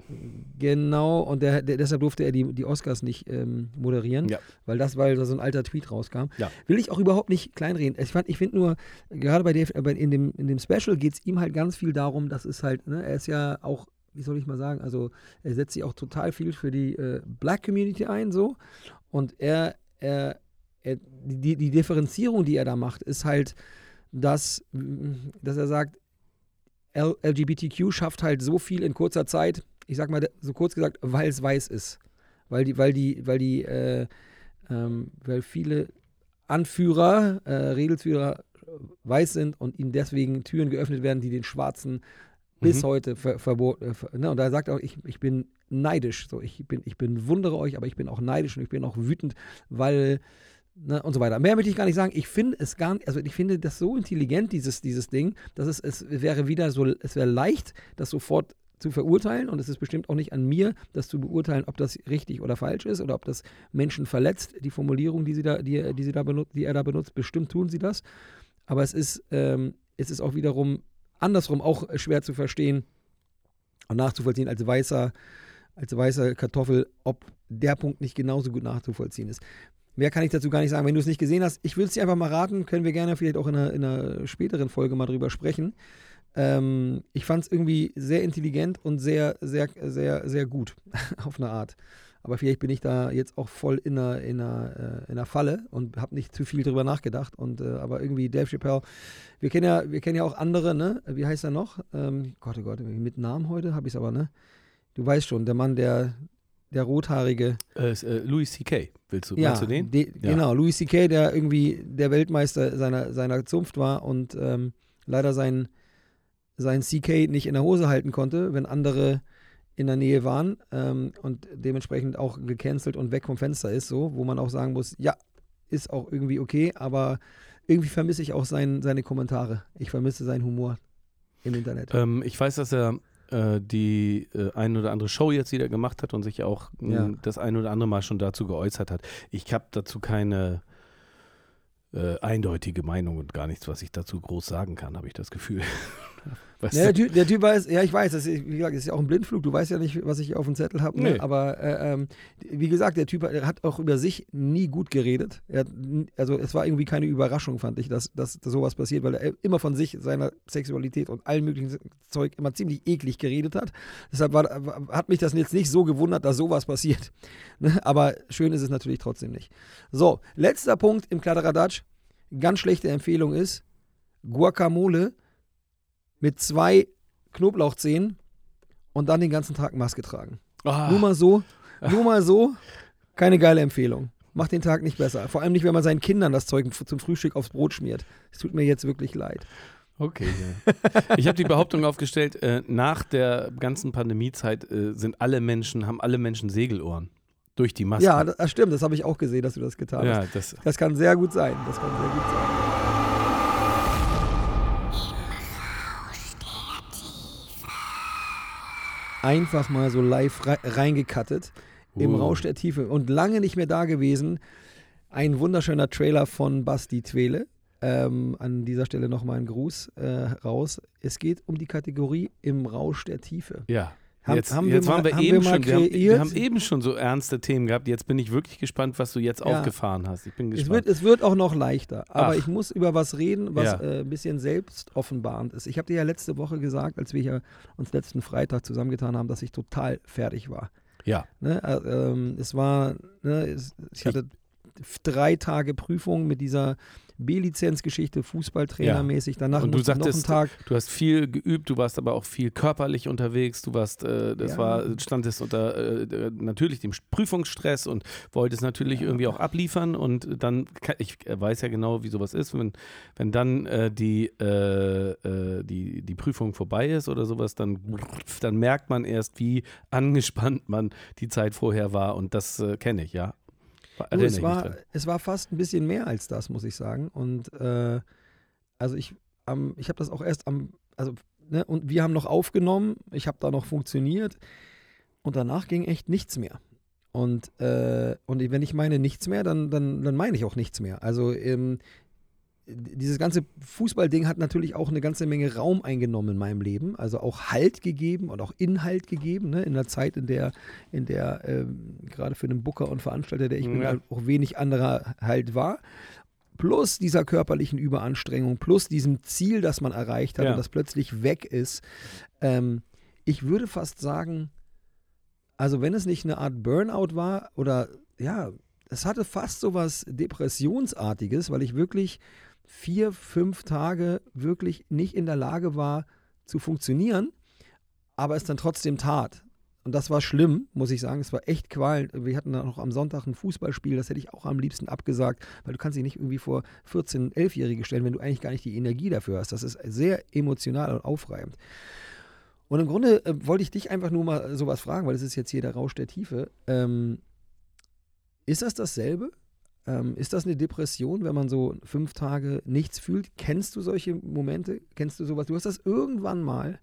Genau, und der, deshalb durfte er die, die Oscars nicht ähm, moderieren, ja. weil das, weil da so ein alter Tweet rauskam. Will ich auch überhaupt nicht kleinreden. Ich, ich finde nur, gerade bei Dave, in, dem, in dem Special geht es ihm halt ganz viel darum, dass es halt, ne, er ist ja auch wie soll ich mal sagen, also er setzt sich auch total viel für die äh, Black Community ein, so. Und er, er er, die, die Differenzierung, die er da macht, ist halt, dass, dass er sagt, LGBTQ schafft halt so viel in kurzer Zeit, ich sag mal so kurz gesagt, weil es weiß ist. Weil die, weil die, weil die, äh, ähm, weil viele Anführer, äh, Redelsführer weiß sind und ihnen deswegen Türen geöffnet werden, die den Schwarzen bis mhm. heute ver verboten. Äh, ver ne? Und da sagt er auch, ich, ich bin neidisch. So, ich bin, ich bin wundere euch, aber ich bin auch neidisch und ich bin auch wütend, weil Ne, und so weiter. Mehr möchte ich gar nicht sagen. Ich finde es gar nicht, also ich finde das so intelligent, dieses, dieses Ding, dass es, es wäre wieder so, es wäre leicht, das sofort zu verurteilen und es ist bestimmt auch nicht an mir, das zu beurteilen, ob das richtig oder falsch ist oder ob das Menschen verletzt, die Formulierung, die sie da, die, die sie da benutzt, die er da benutzt, bestimmt tun sie das. Aber es ist, ähm, es ist auch wiederum andersrum auch schwer zu verstehen und nachzuvollziehen als weißer, als weißer Kartoffel, ob der Punkt nicht genauso gut nachzuvollziehen ist. Mehr kann ich dazu gar nicht sagen. Wenn du es nicht gesehen hast, ich würde es dir einfach mal raten, können wir gerne vielleicht auch in einer, in einer späteren Folge mal drüber sprechen. Ähm, ich fand es irgendwie sehr intelligent und sehr, sehr, sehr, sehr gut auf eine Art. Aber vielleicht bin ich da jetzt auch voll in einer, in einer, äh, in einer Falle und habe nicht zu viel drüber nachgedacht. Und, äh, aber irgendwie Dave Chappelle, wir kennen ja, wir kennen ja auch andere, ne? Wie heißt er noch? Ähm, Gott, oh Gott, mit Namen heute habe ich es aber, ne? Du weißt schon, der Mann, der, der rothaarige. Äh, äh, Louis C.K. Willst du, ja, du den? De, ja. Genau, Louis C.K., der irgendwie der Weltmeister seiner, seiner Zunft war und ähm, leider sein, sein CK nicht in der Hose halten konnte, wenn andere in der Nähe waren ähm, und dementsprechend auch gecancelt und weg vom Fenster ist, so, wo man auch sagen muss, ja, ist auch irgendwie okay, aber irgendwie vermisse ich auch sein, seine Kommentare. Ich vermisse seinen Humor. im Internet. Ähm, ich weiß, dass er äh, die äh, ein oder andere Show jetzt wieder gemacht hat und sich auch ja. das ein oder andere Mal schon dazu geäußert hat. Ich habe dazu keine äh, eindeutige Meinung und gar nichts, was ich dazu groß sagen kann, habe ich das Gefühl. ja, der, typ, der, typ, weiß, ja, ich weiß, das ist, wie gesagt, ist ja auch ein Blindflug. Du weißt ja nicht, was ich auf dem Zettel habe. Ne? Nee. Aber äh, ähm, wie gesagt, der Typ hat auch über sich nie gut geredet. Hat, also es war irgendwie keine Überraschung, fand ich, dass, dass, dass sowas passiert, weil er immer von sich, seiner Sexualität und allen möglichen Zeug immer ziemlich eklig geredet hat. Deshalb war, hat mich das jetzt nicht so gewundert, dass sowas passiert. Ne? Aber schön ist es natürlich trotzdem nicht. So, letzter Punkt im Kladderadatsch. Ganz schlechte Empfehlung ist Guacamole mit zwei Knoblauchzehen und dann den ganzen Tag Maske tragen. Ah. Nur mal so, nur mal so, keine geile Empfehlung. Macht den Tag nicht besser. Vor allem nicht, wenn man seinen Kindern das Zeug zum Frühstück aufs Brot schmiert. Es tut mir jetzt wirklich leid. Okay. Ja. Ich habe die Behauptung aufgestellt, äh, nach der ganzen Pandemiezeit äh, sind alle Menschen, haben alle Menschen Segelohren. Durch die Maske. Ja, das stimmt. Das habe ich auch gesehen, dass du das getan ja, hast. Das, das kann sehr gut sein. Das kann sehr gut sein. Einfach mal so live reingekattet uh. im Rausch der Tiefe und lange nicht mehr da gewesen. Ein wunderschöner Trailer von Basti Twele. Ähm, an dieser Stelle nochmal ein Gruß äh, raus. Es geht um die Kategorie im Rausch der Tiefe. Ja. Haben, jetzt, haben jetzt wir waren wir, haben eben wir schon, wir haben, wir haben, eben schon so ernste Themen gehabt. Jetzt bin ich wirklich gespannt, was du jetzt ja. aufgefahren hast. Ich bin gespannt. Es wird, es wird auch noch leichter. Aber Ach. ich muss über was reden, was ja. äh, ein bisschen selbst offenbarend ist. Ich habe dir ja letzte Woche gesagt, als wir hier uns letzten Freitag zusammengetan haben, dass ich total fertig war. Ja. Ne, äh, ähm, es war, ne, es, ich hatte drei Tage Prüfung mit dieser B-Lizenz-Geschichte, Fußballtrainermäßig. Danach und du sagtest, noch einen Tag. Du hast viel geübt, du warst aber auch viel körperlich unterwegs. Du warst, äh, das ja. war, standest unter äh, natürlich dem Prüfungsstress und wolltest natürlich ja. irgendwie auch abliefern. Und dann, ich weiß ja genau, wie sowas ist, wenn, wenn dann äh, die, äh, äh, die, die Prüfung vorbei ist oder sowas, dann, dann merkt man erst, wie angespannt man die Zeit vorher war. Und das äh, kenne ich, ja. Du, es, war, es war fast ein bisschen mehr als das, muss ich sagen. Und äh, also ich, ähm, ich habe das auch erst am, also, ne, und wir haben noch aufgenommen, ich habe da noch funktioniert und danach ging echt nichts mehr. Und, äh, und wenn ich meine nichts mehr, dann, dann, dann meine ich auch nichts mehr. Also ähm, dieses ganze Fußballding hat natürlich auch eine ganze Menge Raum eingenommen in meinem Leben, also auch Halt gegeben und auch Inhalt gegeben, ne? in der Zeit, in der, in der ähm, gerade für einen Booker und Veranstalter, der ich ja. bin, halt auch wenig anderer halt war. Plus dieser körperlichen Überanstrengung, plus diesem Ziel, das man erreicht hat ja. und das plötzlich weg ist. Ähm, ich würde fast sagen, also wenn es nicht eine Art Burnout war oder ja, es hatte fast so was Depressionsartiges, weil ich wirklich vier, fünf Tage wirklich nicht in der Lage war zu funktionieren, aber es dann trotzdem tat. Und das war schlimm, muss ich sagen. Es war echt qualend. Wir hatten dann noch am Sonntag ein Fußballspiel, das hätte ich auch am liebsten abgesagt, weil du kannst dich nicht irgendwie vor 14-, 11-Jährige stellen, wenn du eigentlich gar nicht die Energie dafür hast. Das ist sehr emotional und aufreibend. Und im Grunde äh, wollte ich dich einfach nur mal sowas fragen, weil es ist jetzt hier der Rausch der Tiefe. Ähm, ist das dasselbe? Ähm, ist das eine Depression, wenn man so fünf Tage nichts fühlt? Kennst du solche Momente? Kennst du sowas? Du hast das irgendwann mal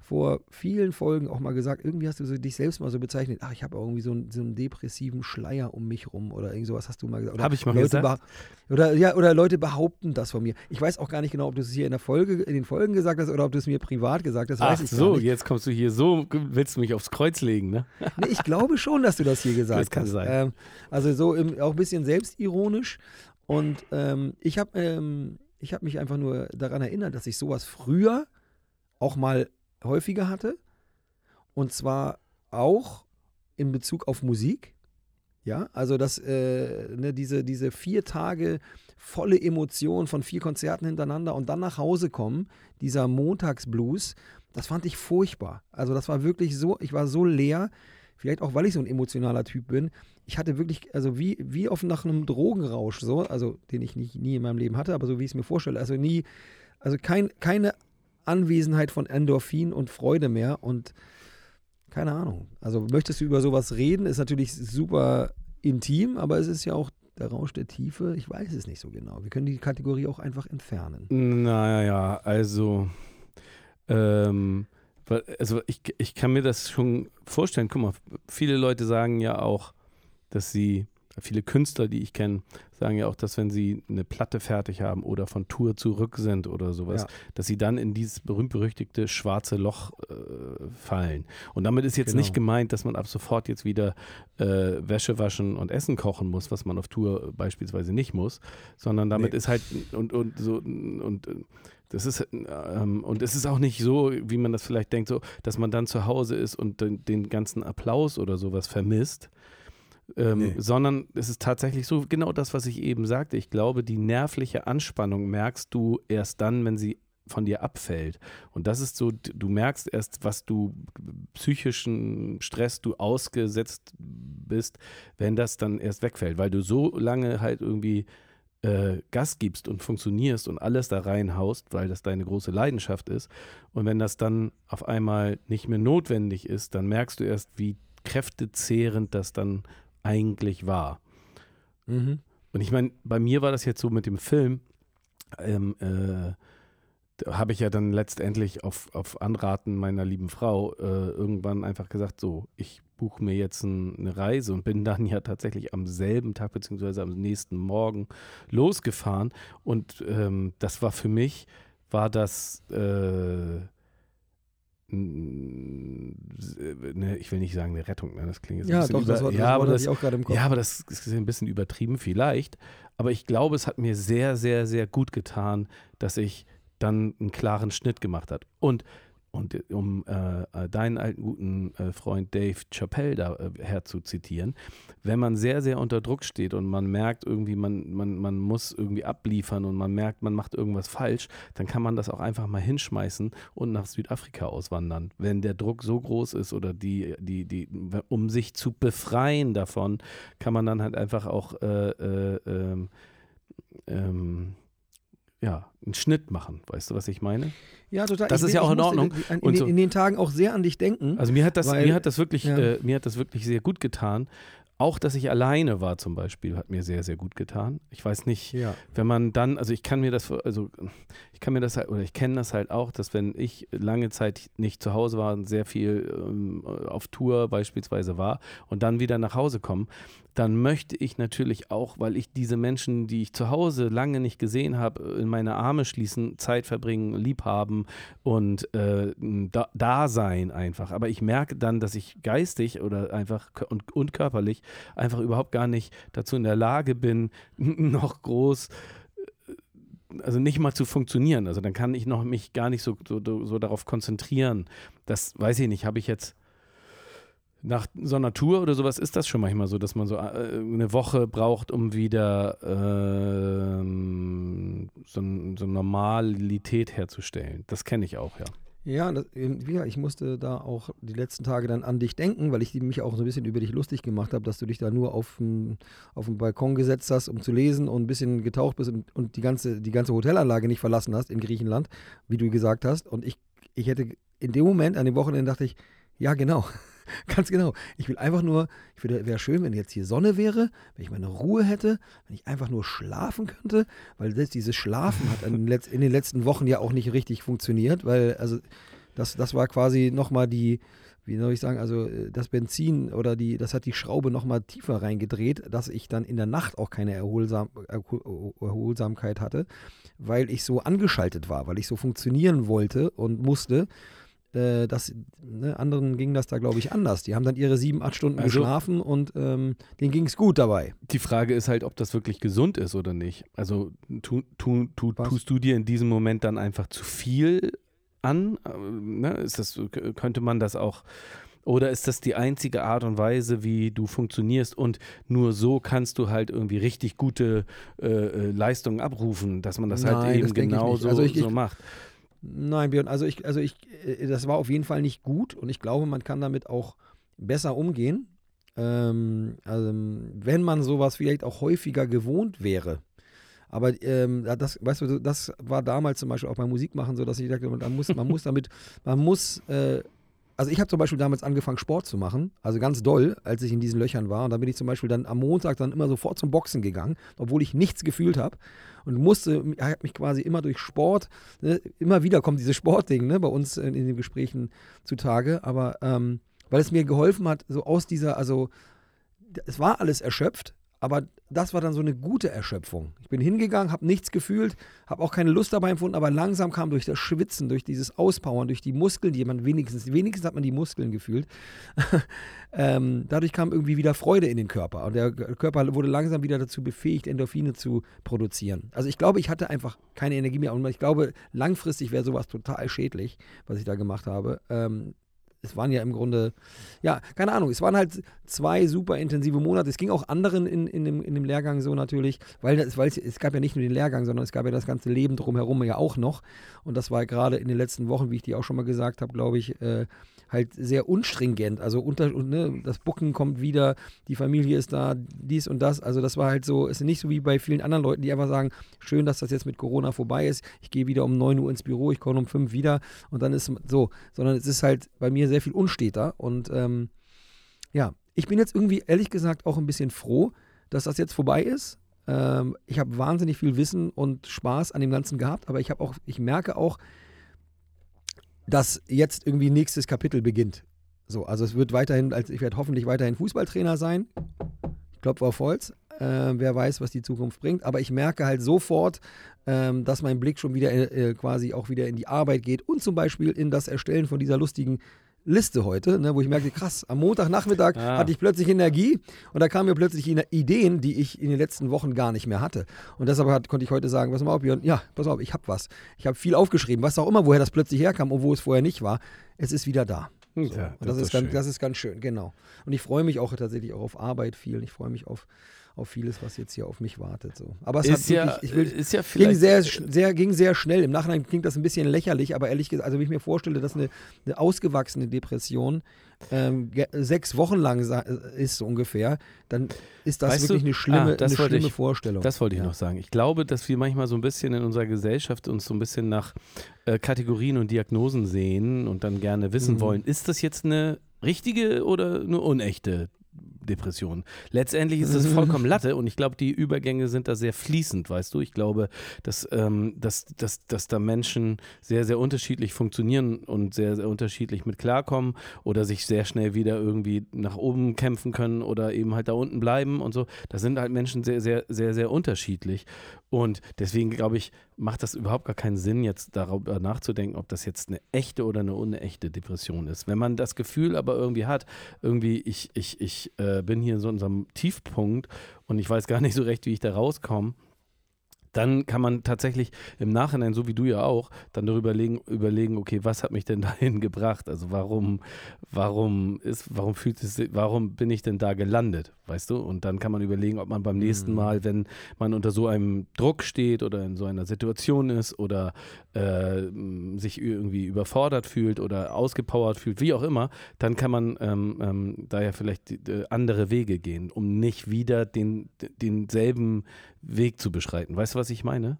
vor vielen Folgen auch mal gesagt, irgendwie hast du so dich selbst mal so bezeichnet, ach, ich habe irgendwie so einen, so einen, depressiven Schleier um mich rum oder irgend sowas hast du mal gesagt. Habe ich mal Leute gesagt? Oder, ja, oder Leute behaupten das von mir. Ich weiß auch gar nicht genau, ob du es hier in der Folge, in den Folgen gesagt hast oder ob du es mir privat gesagt hast. Ach so, jetzt kommst du hier so, willst du mich aufs Kreuz legen, ne? nee, ich glaube schon, dass du das hier gesagt das kann hast. Sein. Ähm, also so im, auch ein bisschen selbstironisch. Und ähm, ich habe ähm, hab mich einfach nur daran erinnert, dass ich sowas früher auch mal häufiger hatte und zwar auch in Bezug auf Musik. Ja, also das, äh, ne, diese, diese vier Tage volle Emotion von vier Konzerten hintereinander und dann nach Hause kommen, dieser Montagsblues, das fand ich furchtbar. Also das war wirklich so, ich war so leer, vielleicht auch, weil ich so ein emotionaler Typ bin. Ich hatte wirklich, also wie, wie auf nach einem Drogenrausch, so, also den ich nicht, nie in meinem Leben hatte, aber so wie ich es mir vorstelle. Also nie, also kein, keine Anwesenheit von Endorphin und Freude mehr und keine Ahnung. Also möchtest du über sowas reden, ist natürlich super intim, aber es ist ja auch der Rausch der Tiefe. Ich weiß es nicht so genau. Wir können die Kategorie auch einfach entfernen. Naja, also Ähm, also ich, ich kann mir das schon vorstellen. Guck mal, viele Leute sagen ja auch, dass sie viele Künstler, die ich kenne, sagen ja auch, dass wenn sie eine Platte fertig haben oder von Tour zurück sind oder sowas, ja. dass sie dann in dieses berühmt-berüchtigte schwarze Loch äh, fallen. Und damit ist jetzt genau. nicht gemeint, dass man ab sofort jetzt wieder äh, Wäsche waschen und Essen kochen muss, was man auf Tour beispielsweise nicht muss, sondern damit nee. ist halt und, und so und das ist ähm, und es ist auch nicht so, wie man das vielleicht denkt, so, dass man dann zu Hause ist und den, den ganzen Applaus oder sowas vermisst, ähm, nee. Sondern es ist tatsächlich so, genau das, was ich eben sagte. Ich glaube, die nervliche Anspannung merkst du erst dann, wenn sie von dir abfällt. Und das ist so, du merkst erst, was du psychischen Stress du ausgesetzt bist, wenn das dann erst wegfällt, weil du so lange halt irgendwie äh, Gas gibst und funktionierst und alles da reinhaust, weil das deine große Leidenschaft ist. Und wenn das dann auf einmal nicht mehr notwendig ist, dann merkst du erst, wie kräftezehrend das dann eigentlich war. Mhm. Und ich meine, bei mir war das jetzt so mit dem Film, ähm, äh, habe ich ja dann letztendlich auf, auf Anraten meiner lieben Frau äh, irgendwann einfach gesagt, so, ich buche mir jetzt ein, eine Reise und bin dann ja tatsächlich am selben Tag beziehungsweise am nächsten Morgen losgefahren. Und ähm, das war für mich, war das äh, ne, ich will nicht sagen eine Rettung, ne, das klingt jetzt ja, ein bisschen doch, das war, ja, aber das, auch gerade im Kopf. Ja, aber das ist ein bisschen übertrieben vielleicht. Aber ich glaube, es hat mir sehr, sehr, sehr gut getan, dass ich dann einen klaren Schnitt gemacht habe. Und und äh, um äh, äh, deinen alten guten äh, Freund Dave Chappelle da äh, herzuzitieren, wenn man sehr, sehr unter Druck steht und man merkt irgendwie, man, man, man muss irgendwie abliefern und man merkt, man macht irgendwas falsch, dann kann man das auch einfach mal hinschmeißen und nach Südafrika auswandern. Wenn der Druck so groß ist oder die, die, die, um sich zu befreien davon, kann man dann halt einfach auch äh, äh, ähm, ähm, ja, einen Schnitt machen. Weißt du, was ich meine? Ja, total. Das ich, ist ja auch in Ordnung. In, in, so. in, den Tagen auch sehr an dich denken. Also mir hat das, weil, mir hat das wirklich, ja. äh, mir hat das wirklich sehr gut getan. Auch, dass ich alleine war zum Beispiel, hat mir sehr, sehr gut getan. Ich weiß nicht, ja. wenn man dann, also ich kann mir das, also ich kann mir das halt, oder ich kenne das halt auch, dass wenn ich lange Zeit nicht zu Hause war und sehr viel ähm, auf Tour beispielsweise war und dann wieder nach Hause komme, dann möchte ich natürlich auch, weil ich diese Menschen, die ich zu Hause lange nicht gesehen habe, in meine Arme schließen, Zeit verbringen, lieb haben und äh, da, da, sein einfach. Aber ich merke dann, dass ich geistig oder einfach und, und körperlich einfach überhaupt gar nicht dazu in der Lage bin, noch groß äh, also nicht mal zu funktionieren. Also dann kann ich noch mich gar nicht so, so, so darauf konzentrieren. Das weiß ich nicht, habe ich jetzt nach so einer Tour oder sowas ist das schon manchmal so, dass man so äh, eine Woche braucht, um wieder ähm, so, so Normalität herzustellen. Das kenne ich auch, ja. Ja, das, ja, ich musste da auch die letzten Tage dann an dich denken, weil ich mich auch so ein bisschen über dich lustig gemacht habe, dass du dich da nur auf den Balkon gesetzt hast, um zu lesen und ein bisschen getaucht bist und, und die, ganze, die ganze Hotelanlage nicht verlassen hast in Griechenland, wie du gesagt hast. Und ich, ich hätte in dem Moment, an dem Wochenende dachte ich, ja, genau. Ganz genau. Ich will einfach nur, ich würde, wäre schön, wenn jetzt hier Sonne wäre, wenn ich meine Ruhe hätte, wenn ich einfach nur schlafen könnte, weil selbst dieses Schlafen hat in den letzten Wochen ja auch nicht richtig funktioniert, weil, also, das, das war quasi nochmal die, wie soll ich sagen, also das Benzin oder die, das hat die Schraube nochmal tiefer reingedreht, dass ich dann in der Nacht auch keine Erholsam, Erholsamkeit hatte, weil ich so angeschaltet war, weil ich so funktionieren wollte und musste äh, das, ne, anderen ging das da, glaube ich, anders. Die haben dann ihre sieben, acht Stunden also, geschlafen und ähm, denen ging es gut dabei. Die Frage ist halt, ob das wirklich gesund ist oder nicht. Also tu, tu, tu, tust du dir in diesem Moment dann einfach zu viel an? Äh, ne? Ist das, könnte man das auch oder ist das die einzige Art und Weise, wie du funktionierst und nur so kannst du halt irgendwie richtig gute äh, äh Leistungen abrufen, dass man das halt Nein, halt eben das genau so, also ich, so macht? Nein, Björn, also ich, also ich, äh, das war auf jeden Fall nicht gut und ich glaube, man kann damit auch besser umgehen. Ähm, also, wenn man sowas vielleicht auch häufiger gewohnt wäre. Aber ähm, das, weißt du, das war damals zum Beispiel auch beim Musikmachen so, dass ich dachte, man muss, man muss damit, man muss äh, also ich habe zum Beispiel damals angefangen, Sport zu machen, also ganz doll, als ich in diesen Löchern war. Und da bin ich zum Beispiel dann am Montag dann immer sofort zum Boxen gegangen, obwohl ich nichts gefühlt habe. Und musste, habe mich quasi immer durch Sport, ne, immer wieder kommt dieses Sportding ne, bei uns in, in den Gesprächen zutage, aber ähm, weil es mir geholfen hat, so aus dieser, also es war alles erschöpft, aber das war dann so eine gute Erschöpfung. Ich bin hingegangen, habe nichts gefühlt, habe auch keine Lust dabei empfunden, aber langsam kam durch das Schwitzen, durch dieses Auspowern, durch die Muskeln, die man wenigstens, wenigstens hat man die Muskeln gefühlt. ähm, dadurch kam irgendwie wieder Freude in den Körper und der Körper wurde langsam wieder dazu befähigt, Endorphine zu produzieren. Also ich glaube, ich hatte einfach keine Energie mehr und ich glaube, langfristig wäre sowas total schädlich, was ich da gemacht habe. Ähm, es waren ja im Grunde, ja, keine Ahnung, es waren halt zwei super intensive Monate. Es ging auch anderen in, in, dem, in dem Lehrgang so natürlich, weil, das, weil es, es gab ja nicht nur den Lehrgang, sondern es gab ja das ganze Leben drumherum ja auch noch. Und das war gerade in den letzten Wochen, wie ich dir auch schon mal gesagt habe, glaube ich, äh, halt sehr unstringent. Also unter, ne, das Bucken kommt wieder, die Familie ist da, dies und das. Also das war halt so, es ist nicht so wie bei vielen anderen Leuten, die einfach sagen, schön, dass das jetzt mit Corona vorbei ist. Ich gehe wieder um 9 Uhr ins Büro, ich komme um 5 wieder und dann ist so. Sondern es ist halt bei mir sehr viel unsteter. Und ähm, ja, ich bin jetzt irgendwie ehrlich gesagt auch ein bisschen froh, dass das jetzt vorbei ist. Ähm, ich habe wahnsinnig viel Wissen und Spaß an dem Ganzen gehabt, aber ich habe auch, ich merke auch, dass jetzt irgendwie nächstes Kapitel beginnt. So, also es wird weiterhin, also ich werde hoffentlich weiterhin Fußballtrainer sein. Ich glaube auf Holz. Äh, wer weiß, was die Zukunft bringt. Aber ich merke halt sofort, ähm, dass mein Blick schon wieder äh, quasi auch wieder in die Arbeit geht und zum Beispiel in das Erstellen von dieser lustigen Liste heute, ne, wo ich merkte, krass, am Montagnachmittag ah. hatte ich plötzlich Energie und da kamen mir plötzlich Ideen, die ich in den letzten Wochen gar nicht mehr hatte. Und deshalb hat, konnte ich heute sagen, pass mal auf, Björn, ja, pass auf, ich habe was. Ich habe viel aufgeschrieben, was auch immer, woher das plötzlich herkam und wo es vorher nicht war. Es ist wieder da. So. Ja, das, das, ist ganz, das ist ganz schön, genau. Und ich freue mich auch tatsächlich auch auf Arbeit viel. Ich freue mich auf auf vieles, was jetzt hier auf mich wartet. So. Aber es ist hat wirklich, ja, ich will, ist ja ging, sehr, sehr, ging sehr schnell. Im Nachhinein klingt das ein bisschen lächerlich, aber ehrlich gesagt, also wenn ich mir vorstelle, dass eine, eine ausgewachsene Depression ähm, sechs Wochen lang ist so ungefähr, dann ist das weißt wirklich du? eine schlimme, ah, eine schlimme ich, Vorstellung. Das wollte ich ja. noch sagen. Ich glaube, dass wir manchmal so ein bisschen in unserer Gesellschaft uns so ein bisschen nach äh, Kategorien und Diagnosen sehen und dann gerne wissen mhm. wollen, ist das jetzt eine richtige oder eine unechte Depression. Letztendlich ist es vollkommen Latte und ich glaube, die Übergänge sind da sehr fließend, weißt du. Ich glaube, dass, ähm, dass, dass, dass da Menschen sehr, sehr unterschiedlich funktionieren und sehr, sehr unterschiedlich mit klarkommen oder sich sehr schnell wieder irgendwie nach oben kämpfen können oder eben halt da unten bleiben und so. Da sind halt Menschen sehr, sehr, sehr, sehr unterschiedlich. Und deswegen glaube ich, macht das überhaupt gar keinen Sinn, jetzt darüber nachzudenken, ob das jetzt eine echte oder eine unechte Depression ist. Wenn man das Gefühl aber irgendwie hat, irgendwie, ich, ich, ich äh, bin hier in so unserem Tiefpunkt und ich weiß gar nicht so recht, wie ich da rauskomme, dann kann man tatsächlich im Nachhinein, so wie du ja auch, dann darüber überlegen, überlegen, okay, was hat mich denn dahin gebracht? Also warum, warum ist, warum fühlt es, warum bin ich denn da gelandet, weißt du? Und dann kann man überlegen, ob man beim nächsten mhm. Mal, wenn man unter so einem Druck steht oder in so einer Situation ist oder äh, sich irgendwie überfordert fühlt oder ausgepowert fühlt, wie auch immer, dann kann man ähm, ähm, da ja vielleicht äh, andere Wege gehen, um nicht wieder den, denselben Weg zu beschreiten. Weißt du, was ich meine?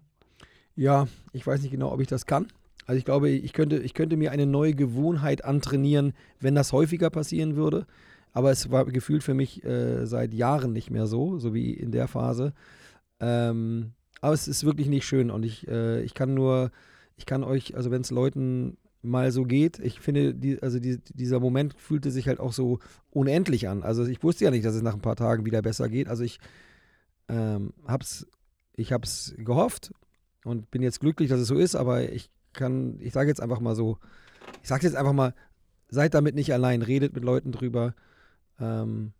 Ja, ich weiß nicht genau, ob ich das kann. Also ich glaube, ich könnte, ich könnte mir eine neue Gewohnheit antrainieren, wenn das häufiger passieren würde. Aber es war gefühlt für mich äh, seit Jahren nicht mehr so, so wie in der Phase. Ähm, aber es ist wirklich nicht schön und ich, äh, ich kann nur, ich kann euch, also wenn es Leuten mal so geht, ich finde, die, also die, dieser Moment fühlte sich halt auch so unendlich an. Also ich wusste ja nicht, dass es nach ein paar Tagen wieder besser geht. Also ich ähm, hab's, ich habe es gehofft und bin jetzt glücklich, dass es so ist, aber ich kann, ich sage jetzt einfach mal so, ich sage jetzt einfach mal, seid damit nicht allein, redet mit Leuten drüber. Ähm,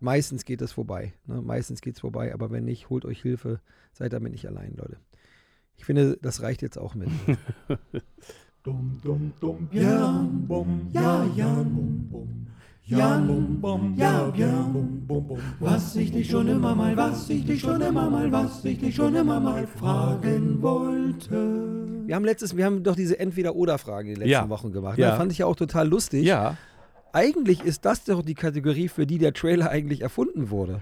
meistens geht es vorbei. Ne? Meistens geht es vorbei, aber wenn nicht, holt euch Hilfe, seid damit nicht allein, Leute. Ich finde, das reicht jetzt auch mit. Dum, dum, dum, ja, bum, ja, ja, bum, bum. Jan, bum, bum, ja, bum, bum, bum. Was ich dich schon immer mal, was ich dich schon immer mal, was ich dich schon immer mal fragen wollte. Wir haben letztes, wir haben doch diese Entweder-Oder-Fragen in den letzten ja. Wochen gemacht. Ne? Ja. fand ich ja auch total lustig. Ja. Eigentlich ist das doch die Kategorie, für die der Trailer eigentlich erfunden wurde.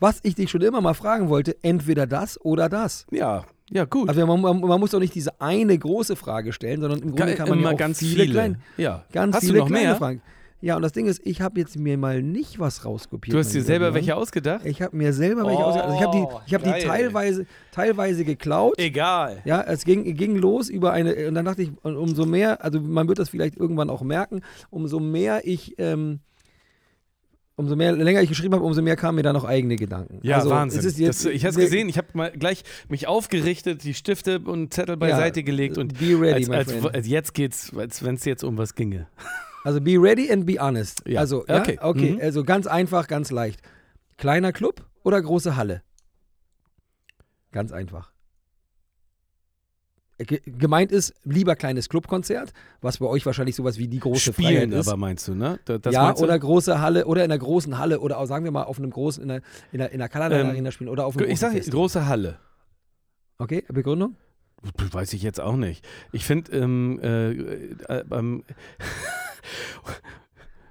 Was ich dich schon immer mal fragen wollte, entweder das oder das. Ja, Ja, gut. Also man, man, man, muss doch nicht diese eine große Frage stellen, sondern im Grunde kann man ja auch ganz viele, viele. Kleine, ja. ganz Hast viele du noch kleine mehr? Fragen. Ja, und das Ding ist, ich habe jetzt mir mal nicht was rauskopiert. Du hast dir lieber selber welche ausgedacht? Ich habe mir selber welche Oh, ausgedacht. Also ich habe die, ich hab die geil. teilweise, teilweise geklaut. Egal. Ja, es ging, ging los über eine, und dann dachte ich, umso mehr, also man wird das vielleicht irgendwann auch merken, umso mehr ich, ähm, umso mehr länger ich geschrieben habe, umso mehr kamen mir da noch eigene Gedanken. Ja, also, Wahnsinn. Es ist jetzt, das, ich habe es gesehen, ich habe mal gleich mich aufgerichtet, die Stifte und Zettel beiseite gelegt und be ready, als, als, als jetzt geht's, als wenn es jetzt um was ginge. Also be ready and be honest. Ja. Also, ja, Okay. okay, Mhm. also ganz einfach, ganz leicht. Kleiner Club oder große Halle? Ganz einfach. Ge gemeint ist lieber kleines Clubkonzert, was bei euch wahrscheinlich sowas wie die große Spielen Freiheit ist. aber meinst du, ne? Da- Das ja, du? oder große Halle oder in einer großen Halle oder auch, sagen wir mal auf einem großen, in der, in der, in der Kanada Ähm, Arena spielen oder auf einem Ich sage große Halle. Okay, Begründung? Weiß ich jetzt auch nicht. Ich finde, ähm, äh, äh, ähm,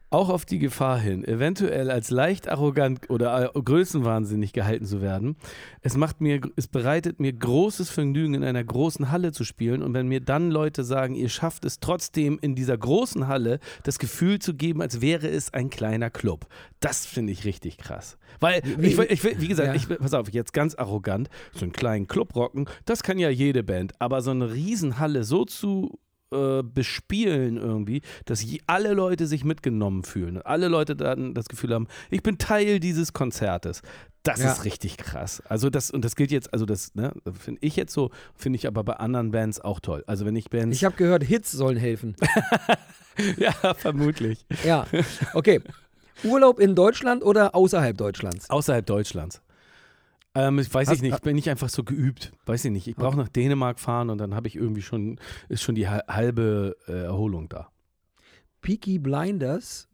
auch auf die Gefahr hin, eventuell als leicht arrogant oder äh, größenwahnsinnig gehalten zu werden. Es macht mir, es bereitet mir großes Vergnügen, in einer großen Halle zu spielen. Und wenn mir dann Leute sagen, ihr schafft es trotzdem in dieser großen Halle das Gefühl zu geben, als wäre es ein kleiner Club. Das finde ich richtig krass. Weil, Wie- ich, ich, wie gesagt, Ja. ich, will- pass auf, jetzt ganz arrogant, so einen kleinen Club rocken, das kann ja jede Band. Aber so eine Riesenhalle so zu äh, bespielen irgendwie, dass je, alle Leute sich mitgenommen fühlen alle Leute dann das Gefühl haben, ich bin Teil dieses Konzertes. Das Ja. ist richtig krass. Also das, und das gilt jetzt, also das, ne, finde ich jetzt so, finde ich aber bei anderen Bands auch toll. Also wenn ich Bands. Ich habe gehört, Hits sollen helfen. ja, vermutlich. ja, okay. Urlaub in Deutschland oder außerhalb Deutschlands? Außerhalb Deutschlands. Ähm, ich weiß ich nicht, bin ich einfach so geübt. Weiß ich nicht. Ich brauche nach Dänemark fahren und dann habe ich irgendwie schon, ist schon die ha- halbe äh, Erholung da. Peaky Blinders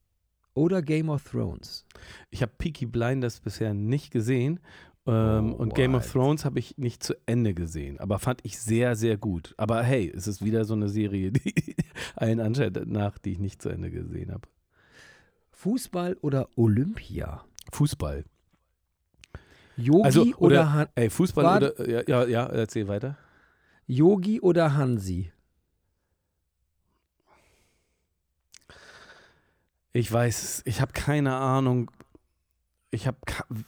oder Game of Thrones? Ich habe Peaky Blinders bisher nicht gesehen. Ähm, Oh, und Game of? Thrones habe ich nicht zu Ende gesehen, aber fand ich sehr, sehr gut. Aber hey, es ist wieder so eine Serie, die allen Anschein nach, die ich nicht zu Ende gesehen habe. Fußball oder Olympia? Fußball. Yogi Also, oder, oder- Han Ey, Fußball War- oder. Ja, ja, ja, erzähl weiter. Yogi oder Hansi? Ich weiß, ich habe keine Ahnung. Ich habe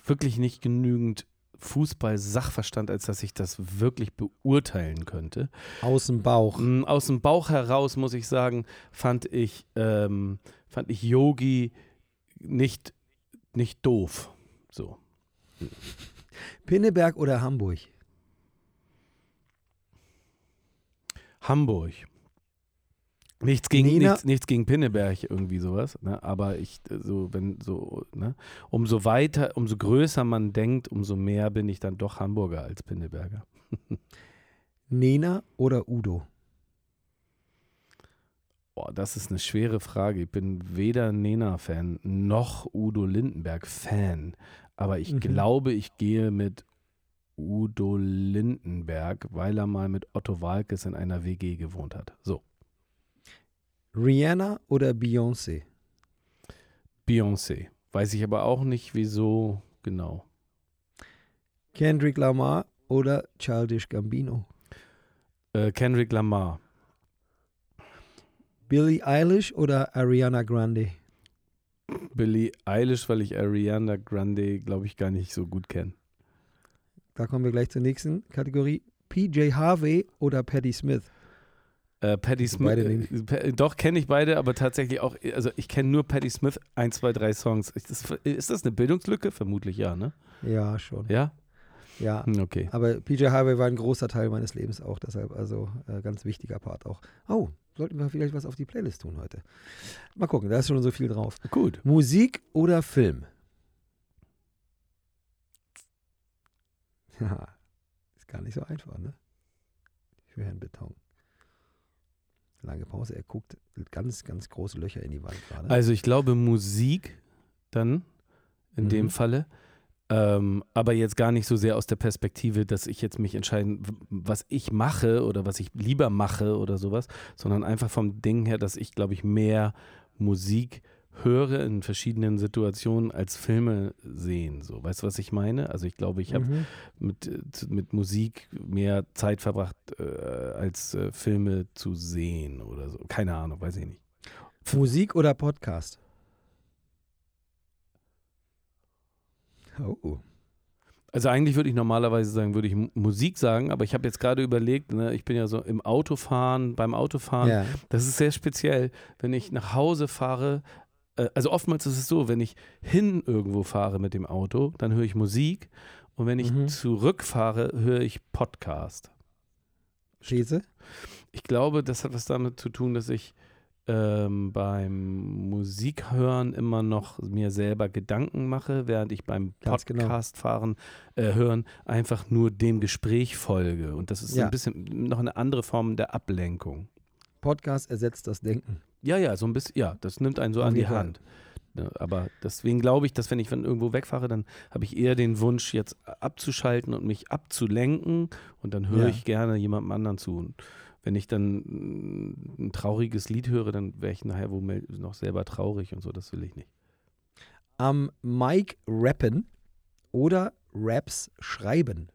wirklich nicht genügend Fußball-Sachverstand, als dass ich das wirklich beurteilen könnte. Aus dem Bauch. Mm, Aus dem Bauch heraus muss ich sagen, fand ich, ähm, fand ich Yogi nicht, nicht doof. So. Pinneberg oder Hamburg? Hamburg. Nichts gegen, nichts, nichts gegen Pinneberg, irgendwie sowas. Ne? Aber ich, äh, so, wenn so, ne? umso weiter, umso größer man denkt, umso mehr bin ich dann doch Hamburger als Pinneberger. Nena oder Udo? Boah, das ist eine schwere Frage. Ich bin weder Nena-Fan noch Udo Lindenberg-Fan. Aber ich Mhm. glaube, ich gehe mit Udo Lindenberg, weil er mal mit Otto Walkes in einer WG gewohnt hat. So, Rihanna oder Beyoncé? Beyoncé. Weiß ich aber auch nicht, wieso genau. Kendrick Lamar oder Childish Gambino? Äh, Kendrick Lamar. Billie Eilish oder Ariana Grande? Billie Eilish, weil ich Ariana Grande, glaube ich, gar nicht so gut kenne. Da kommen wir gleich zur nächsten Kategorie. PJ Harvey oder Patti Smith? Äh, Patti Also Smith. beide Äh, doch, kenne ich beide, aber tatsächlich auch, also ich kenne nur Patti Smith, ein, zwei, drei Songs. Ist das, ist das eine Bildungslücke? Vermutlich ja, ne? Ja, schon. Ja? Ja. Hm, Okay. Aber PJ Harvey war ein großer Teil meines Lebens auch, deshalb also äh, ganz wichtiger Part auch. Oh, sollten wir vielleicht was auf die Playlist tun heute. Mal gucken, da ist schon so viel drauf. Gut. Musik oder Film? Ja, ist gar nicht so einfach, ne? Für Herrn Beton. Lange Pause, er guckt ganz, ganz große Löcher in die Wand gerade. Also ich glaube Musik dann in Mhm. dem Falle. Ähm, aber jetzt gar nicht so sehr aus der Perspektive, dass ich jetzt mich entscheiden, was ich mache oder was ich lieber mache oder sowas, sondern einfach vom Ding her, dass ich, glaube ich, mehr Musik höre in verschiedenen Situationen als Filme sehen. So, weißt du, was ich meine? Also ich glaube, ich habe mhm. mit, mit Musik mehr Zeit verbracht, äh, als äh, Filme zu sehen oder so. Keine Ahnung, weiß ich nicht. Musik oder Podcast? Oh. Also eigentlich würde ich normalerweise sagen, würde ich Musik sagen, aber ich habe jetzt gerade überlegt, ne, ich bin ja so im Autofahren, beim Autofahren, ja. das ist sehr speziell, wenn ich nach Hause fahre, äh, also oftmals ist es so, wenn ich hin irgendwo fahre mit dem Auto, dann höre ich Musik und wenn ich mhm. zurückfahre, höre ich Podcast. These? Ich glaube, das hat was damit zu tun, dass ich ähm, beim Musikhören immer noch mir selber Gedanken mache, während ich beim genau. Podcast-Fahren äh, hören einfach nur dem Gespräch folge. Und das ist ja. ein bisschen noch eine andere Form der Ablenkung. Podcast ersetzt das Denken. Ja, ja, so ein bisschen, ja, das nimmt einen so Auf an die Hand. Ja, aber deswegen glaube ich, dass wenn ich von irgendwo wegfahre, dann habe ich eher den Wunsch, jetzt abzuschalten und mich abzulenken und dann höre ja. ich gerne jemandem anderen zu. Und wenn ich dann ein trauriges Lied höre, dann wäre ich nachher wohl noch selber traurig und so, das will ich nicht. Am Mike rappen oder Raps schreiben?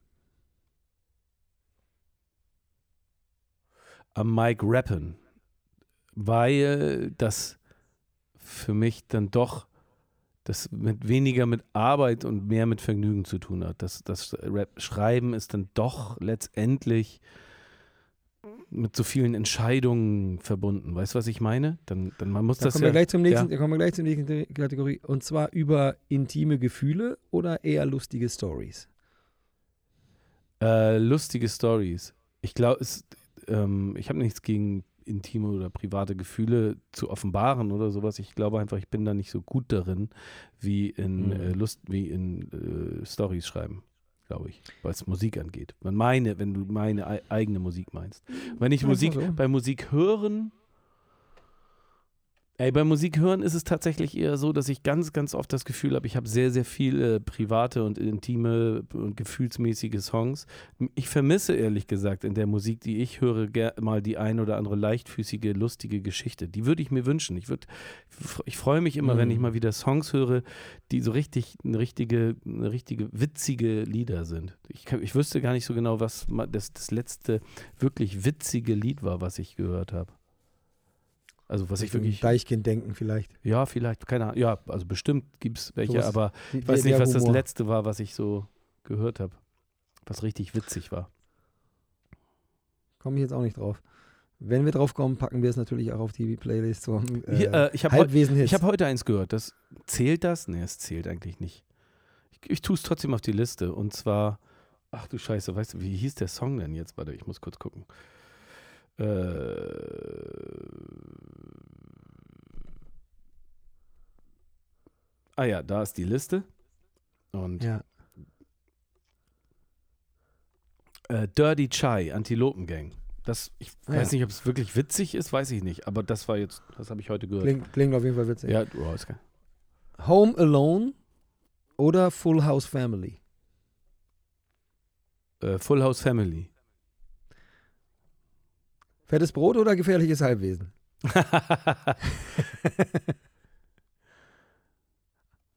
Am Mike rappen, weil das für mich dann doch das mit weniger mit Arbeit und mehr mit Vergnügen zu tun hat. Das, das Rap schreiben ist dann doch letztendlich mit so vielen Entscheidungen verbunden. Weißt du, was ich meine? Dann, dann man muss da das kommen ja. Wir gleich zum nächsten, ja. kommen wir gleich zur nächsten Kategorie. Und zwar über intime Gefühle oder eher lustige Stories? Äh, lustige Stories. Ich glaube, ähm, ich habe nichts gegen intime oder private Gefühle zu offenbaren oder sowas. Ich glaube einfach, ich bin da nicht so gut darin, wie in mhm. äh, Lust, wie in äh, Stories schreiben glaube ich, was Musik angeht. Man meine, wenn du meine eigene Musik meinst. Wenn ich Musik so. bei Musik hören, ey, bei Musik hören ist es tatsächlich eher so, dass ich ganz, ganz oft das Gefühl habe, ich habe sehr, sehr viele private und intime und gefühlsmäßige Songs. Ich vermisse ehrlich gesagt in der Musik, die ich höre, mal die ein oder andere leichtfüßige, lustige Geschichte. Die würde ich mir wünschen. Ich würde, ich freue mich immer, mhm. wenn ich mhm. mal wieder Songs höre, die so richtig eine richtige, eine richtige witzige Lieder sind. Ich, ich wüsste gar nicht so genau, was das, das letzte wirklich witzige Lied war, was ich gehört habe. Also was ich wirklich. Deichkind denken vielleicht. Ja, vielleicht, keine Ahnung. Ja, also bestimmt gibt es welche, so aber ich weiß nicht, was Humor. das letzte war, was ich so gehört habe. Was richtig witzig war. Komme ich jetzt auch nicht drauf. Wenn wir drauf kommen, packen wir es natürlich auch auf die Playlist zum äh, Hier, äh, ich habe heu hab heute eins gehört. Das, zählt das? Nee, es zählt eigentlich nicht. Ich, ich tue es trotzdem auf die Liste. Und zwar, ach du Scheiße, weißt du, wie hieß der Song denn jetzt? Warte, ich muss kurz gucken. Äh, ah ja, da ist die Liste. Und ja. äh, Dirty Chai, Antilopengang. Das, ich ah, weiß ja. nicht, ob es wirklich witzig ist, weiß ich nicht. Aber das war jetzt, das habe ich heute gehört. Klingt, klingt, auf jeden Fall witzig. Ja, oh, ist geil. Home Alone oder Full House Family? Äh, Full House Family. Fettes Brot oder gefährliches Halbwesen?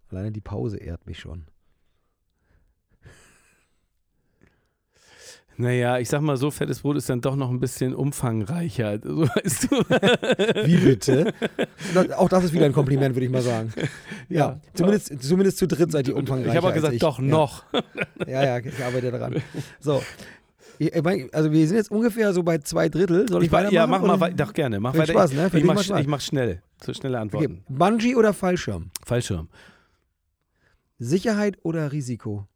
Alleine die Pause ehrt mich schon. Naja, ich sag mal so, fettes Brot ist dann doch noch ein bisschen umfangreicher. So weißt du. Wie bitte? Auch das ist wieder ein Kompliment, würde ich mal sagen. Ja, ja. Zumindest, zumindest zu dritt seid ihr umfangreicher. Ich habe auch gesagt, doch noch. Ja, ja, ich arbeite daran. So, also wir sind jetzt ungefähr so bei zwei Drittel. Soll ich, ich weitermachen? Ja, mach mal weiter. Doch gerne. Mach weiter. Spaß, ne? ich, mach, ich mach schnell. So schnelle Antworten. Okay. Bungee oder Fallschirm? Fallschirm. Sicherheit oder Risiko?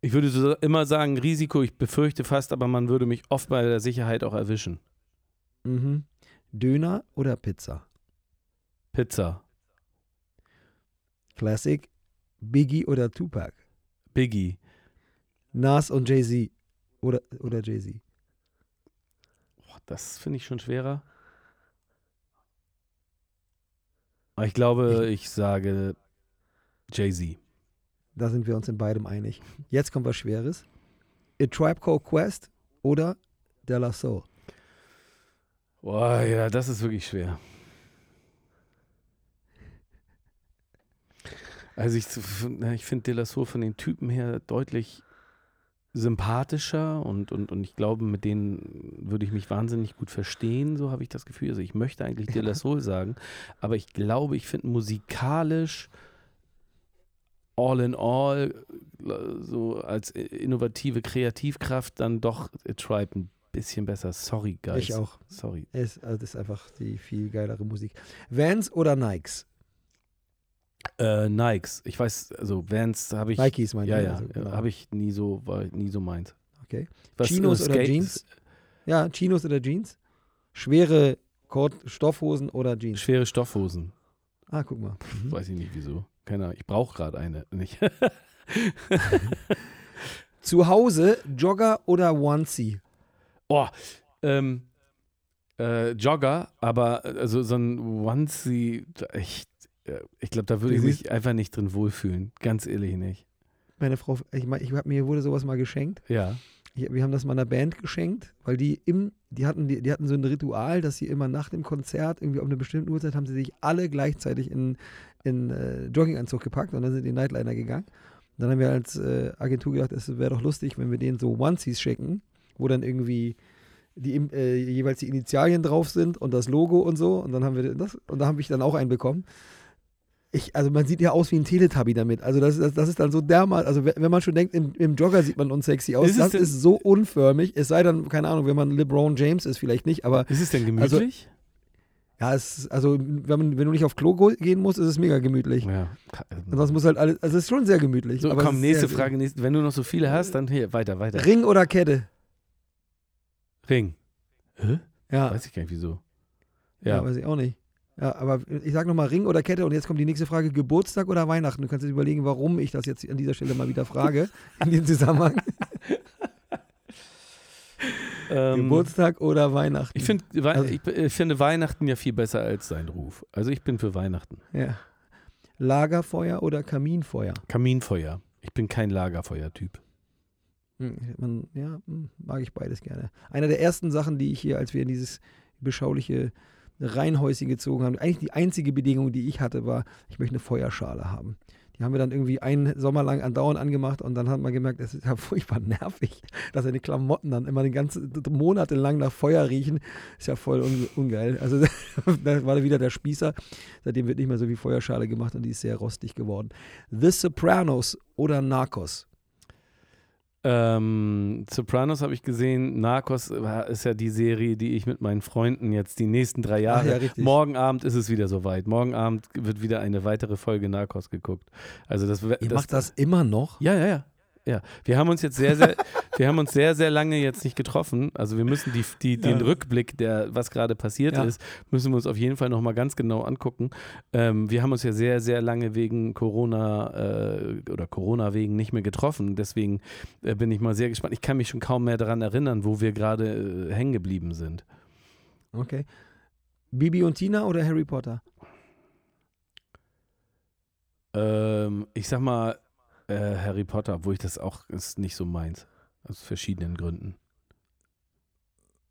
Ich würde so immer sagen Risiko. Ich befürchte fast, aber man würde mich oft bei der Sicherheit auch erwischen. Mhm. Döner oder Pizza? Pizza. Classic. Biggie oder Tupac? Biggie. Nas und Jay-Z. Oder, oder Jay-Z. Das finde ich schon schwerer. Aber ich glaube, ich, ich sage Jay-Z. Da sind wir uns in beidem einig. Jetzt kommt was Schweres. A Tribe Called Quest oder De La Soul? Boah, ja, das ist wirklich schwer. Also ich, ich finde Delasso von den Typen her deutlich sympathischer und, und, und ich glaube, mit denen würde ich mich wahnsinnig gut verstehen, so habe ich das Gefühl. Also ich möchte eigentlich. De La Soul sagen, aber ich glaube, ich finde musikalisch all in all so als innovative Kreativkraft dann doch A Tribe ein bisschen besser. Sorry, guys. Ich auch. Sorry. Es, also das ist einfach die viel geilere Musik. Vans oder Nikes? Äh, Nikes. Ich weiß, also Vans habe ich. Nikes meine ja, ich. Ja, also, genau. habe ich nie so, war nie so meins. Okay. Was, Chinos äh, oder Jeans? Ja, Chinos oder Jeans? Schwere Kord Stoffhosen oder Jeans? Schwere Stoffhosen. Ah, guck mal. Mhm. Weiß ich nicht wieso. Keine Ahnung. Ich brauche gerade eine. Nicht. Zu Hause Jogger oder Onesie? Oh, ähm, äh, Jogger, aber also so ein Onesie, ich ich glaube, da würde ich mich einfach nicht drin wohlfühlen. Ganz ehrlich nicht. Meine Frau, ich, ich mir wurde sowas mal geschenkt. Ja. Ich, wir haben das meiner Band geschenkt, weil die im, die hatten, die, die hatten so ein Ritual, dass sie immer nach dem Konzert, irgendwie um eine bestimmte Uhrzeit, haben sie sich alle gleichzeitig in, in äh, Jogginganzug gepackt und dann sind die Nightliner gegangen. Und dann haben wir als äh, Agentur gedacht, es wäre doch lustig, wenn wir denen so Onesies schicken, wo dann irgendwie die äh, jeweils die Initialien drauf sind und das Logo und so. Und dann haben wir das, und da habe ich dann auch einen bekommen ich, also man sieht ja aus wie ein Teletubby damit. Also das, das, das ist dann so dermal, also wenn man schon denkt, im, im Jogger sieht man unsexy aus, ist das ist so unförmig. Es sei dann, keine Ahnung, wenn man LeBron James ist, vielleicht nicht, aber. Ist es denn gemütlich? Also, ja, es, also wenn, man, wenn du nicht auf Klo gehen musst, ist es mega gemütlich. Ja. Das muss halt alles, also es ist schon sehr gemütlich. So, komm, nächste Frage. Nächste, wenn du noch so viele hast, dann hier, weiter, weiter. Ring oder Kette? Ring. Hä? Ja. Weiß ich gar nicht, wieso. Ja, ja weiß ich auch nicht. Ja, aber ich sage nochmal Ring oder Kette und jetzt kommt die nächste Frage: Geburtstag oder Weihnachten? Du kannst dir überlegen, warum ich das jetzt an dieser Stelle mal wieder frage, in dem Zusammenhang. Ähm, Geburtstag oder Weihnachten? Ich, find, also, ich, ich, finde Weihnachten ja viel besser als sein Ruf. Also ich bin für Weihnachten. Ja. Lagerfeuer oder Kaminfeuer? Kaminfeuer. Ich bin kein Lagerfeuer-Typ. Hm, ja, hm, mag ich beides gerne. Einer der ersten Sachen, die ich hier, als wir in dieses beschauliche Reihenhäuschen gezogen haben. Eigentlich die einzige Bedingung, die ich hatte, war, ich möchte eine Feuerschale haben. Die haben wir dann irgendwie einen Sommer lang andauernd angemacht und dann hat man gemerkt, es ist ja furchtbar nervig, dass seine Klamotten dann immer den ganzen Monate lang nach Feuer riechen. Ist ja voll un ungeil. Also da war wieder der Spießer. Seitdem wird nicht mehr so wie Feuerschale gemacht und die ist sehr rostig geworden. The Sopranos oder Narcos? Ähm, Sopranos habe ich gesehen. Narcos ist ja die Serie, die ich mit meinen Freunden jetzt die nächsten drei Jahre. Ja, morgen Abend ist es wieder soweit. Morgen Abend wird wieder eine weitere Folge Narcos geguckt. Also das, Ihr das, macht das immer noch? Ja, ja, ja. Ja, wir haben uns jetzt sehr, sehr, wir haben uns sehr, sehr lange jetzt nicht getroffen. Also wir müssen die, die, den ja. Rückblick, der was gerade passiert ja. ist, müssen wir uns auf jeden Fall nochmal ganz genau angucken. Ähm, wir haben uns ja sehr, sehr lange wegen Corona äh, oder Corona wegen nicht mehr getroffen. Deswegen äh, bin ich mal sehr gespannt. Ich kann mich schon kaum mehr daran erinnern, wo wir gerade äh, hängen geblieben sind. Okay. Bibi und Tina oder Harry Potter? Ähm, ich sag mal, äh, Harry Potter, obwohl ich das auch ist nicht so meins. Aus verschiedenen Gründen.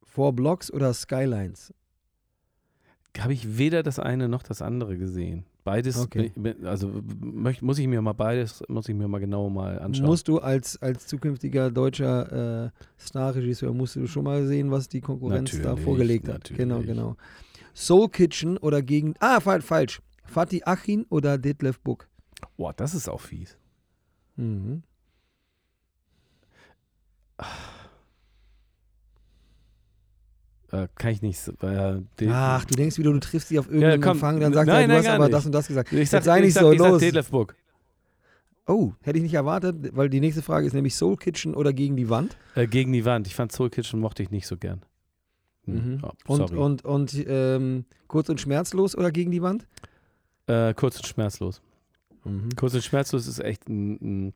Four Blocks oder Skylines? Habe ich weder das eine noch das andere gesehen. Beides, okay. also muss ich mir mal beides, muss ich mir mal genau mal anschauen. Musst du als, als zukünftiger deutscher äh, Starregisseur, musst du schon mal sehen, was die Konkurrenz natürlich, da vorgelegt hat. Natürlich. Genau, genau. Soul Kitchen oder gegen, ah, falsch, Fatih Achin oder Detlef Book? Boah, das ist auch fies. Mhm. Äh, kann ich nicht. Äh, Ach, du denkst wieder, du triffst sie auf irgendeinen ja, Empfang, dann sagst nein, er, du hast aber nicht. das und das gesagt. Ich sag, sei nicht ich so, sag, los. Sag Oh, hätte ich nicht erwartet, weil die nächste Frage ist nämlich Soul Kitchen oder gegen die Wand? Äh, gegen die Wand. Ich fand Soul Kitchen mochte ich nicht so gern. Hm. Mhm. Oh, und und, und ähm, kurz und schmerzlos oder gegen die Wand? Äh, kurz und schmerzlos. Mhm. Kurz und schmerzlos ist echt ein, ein,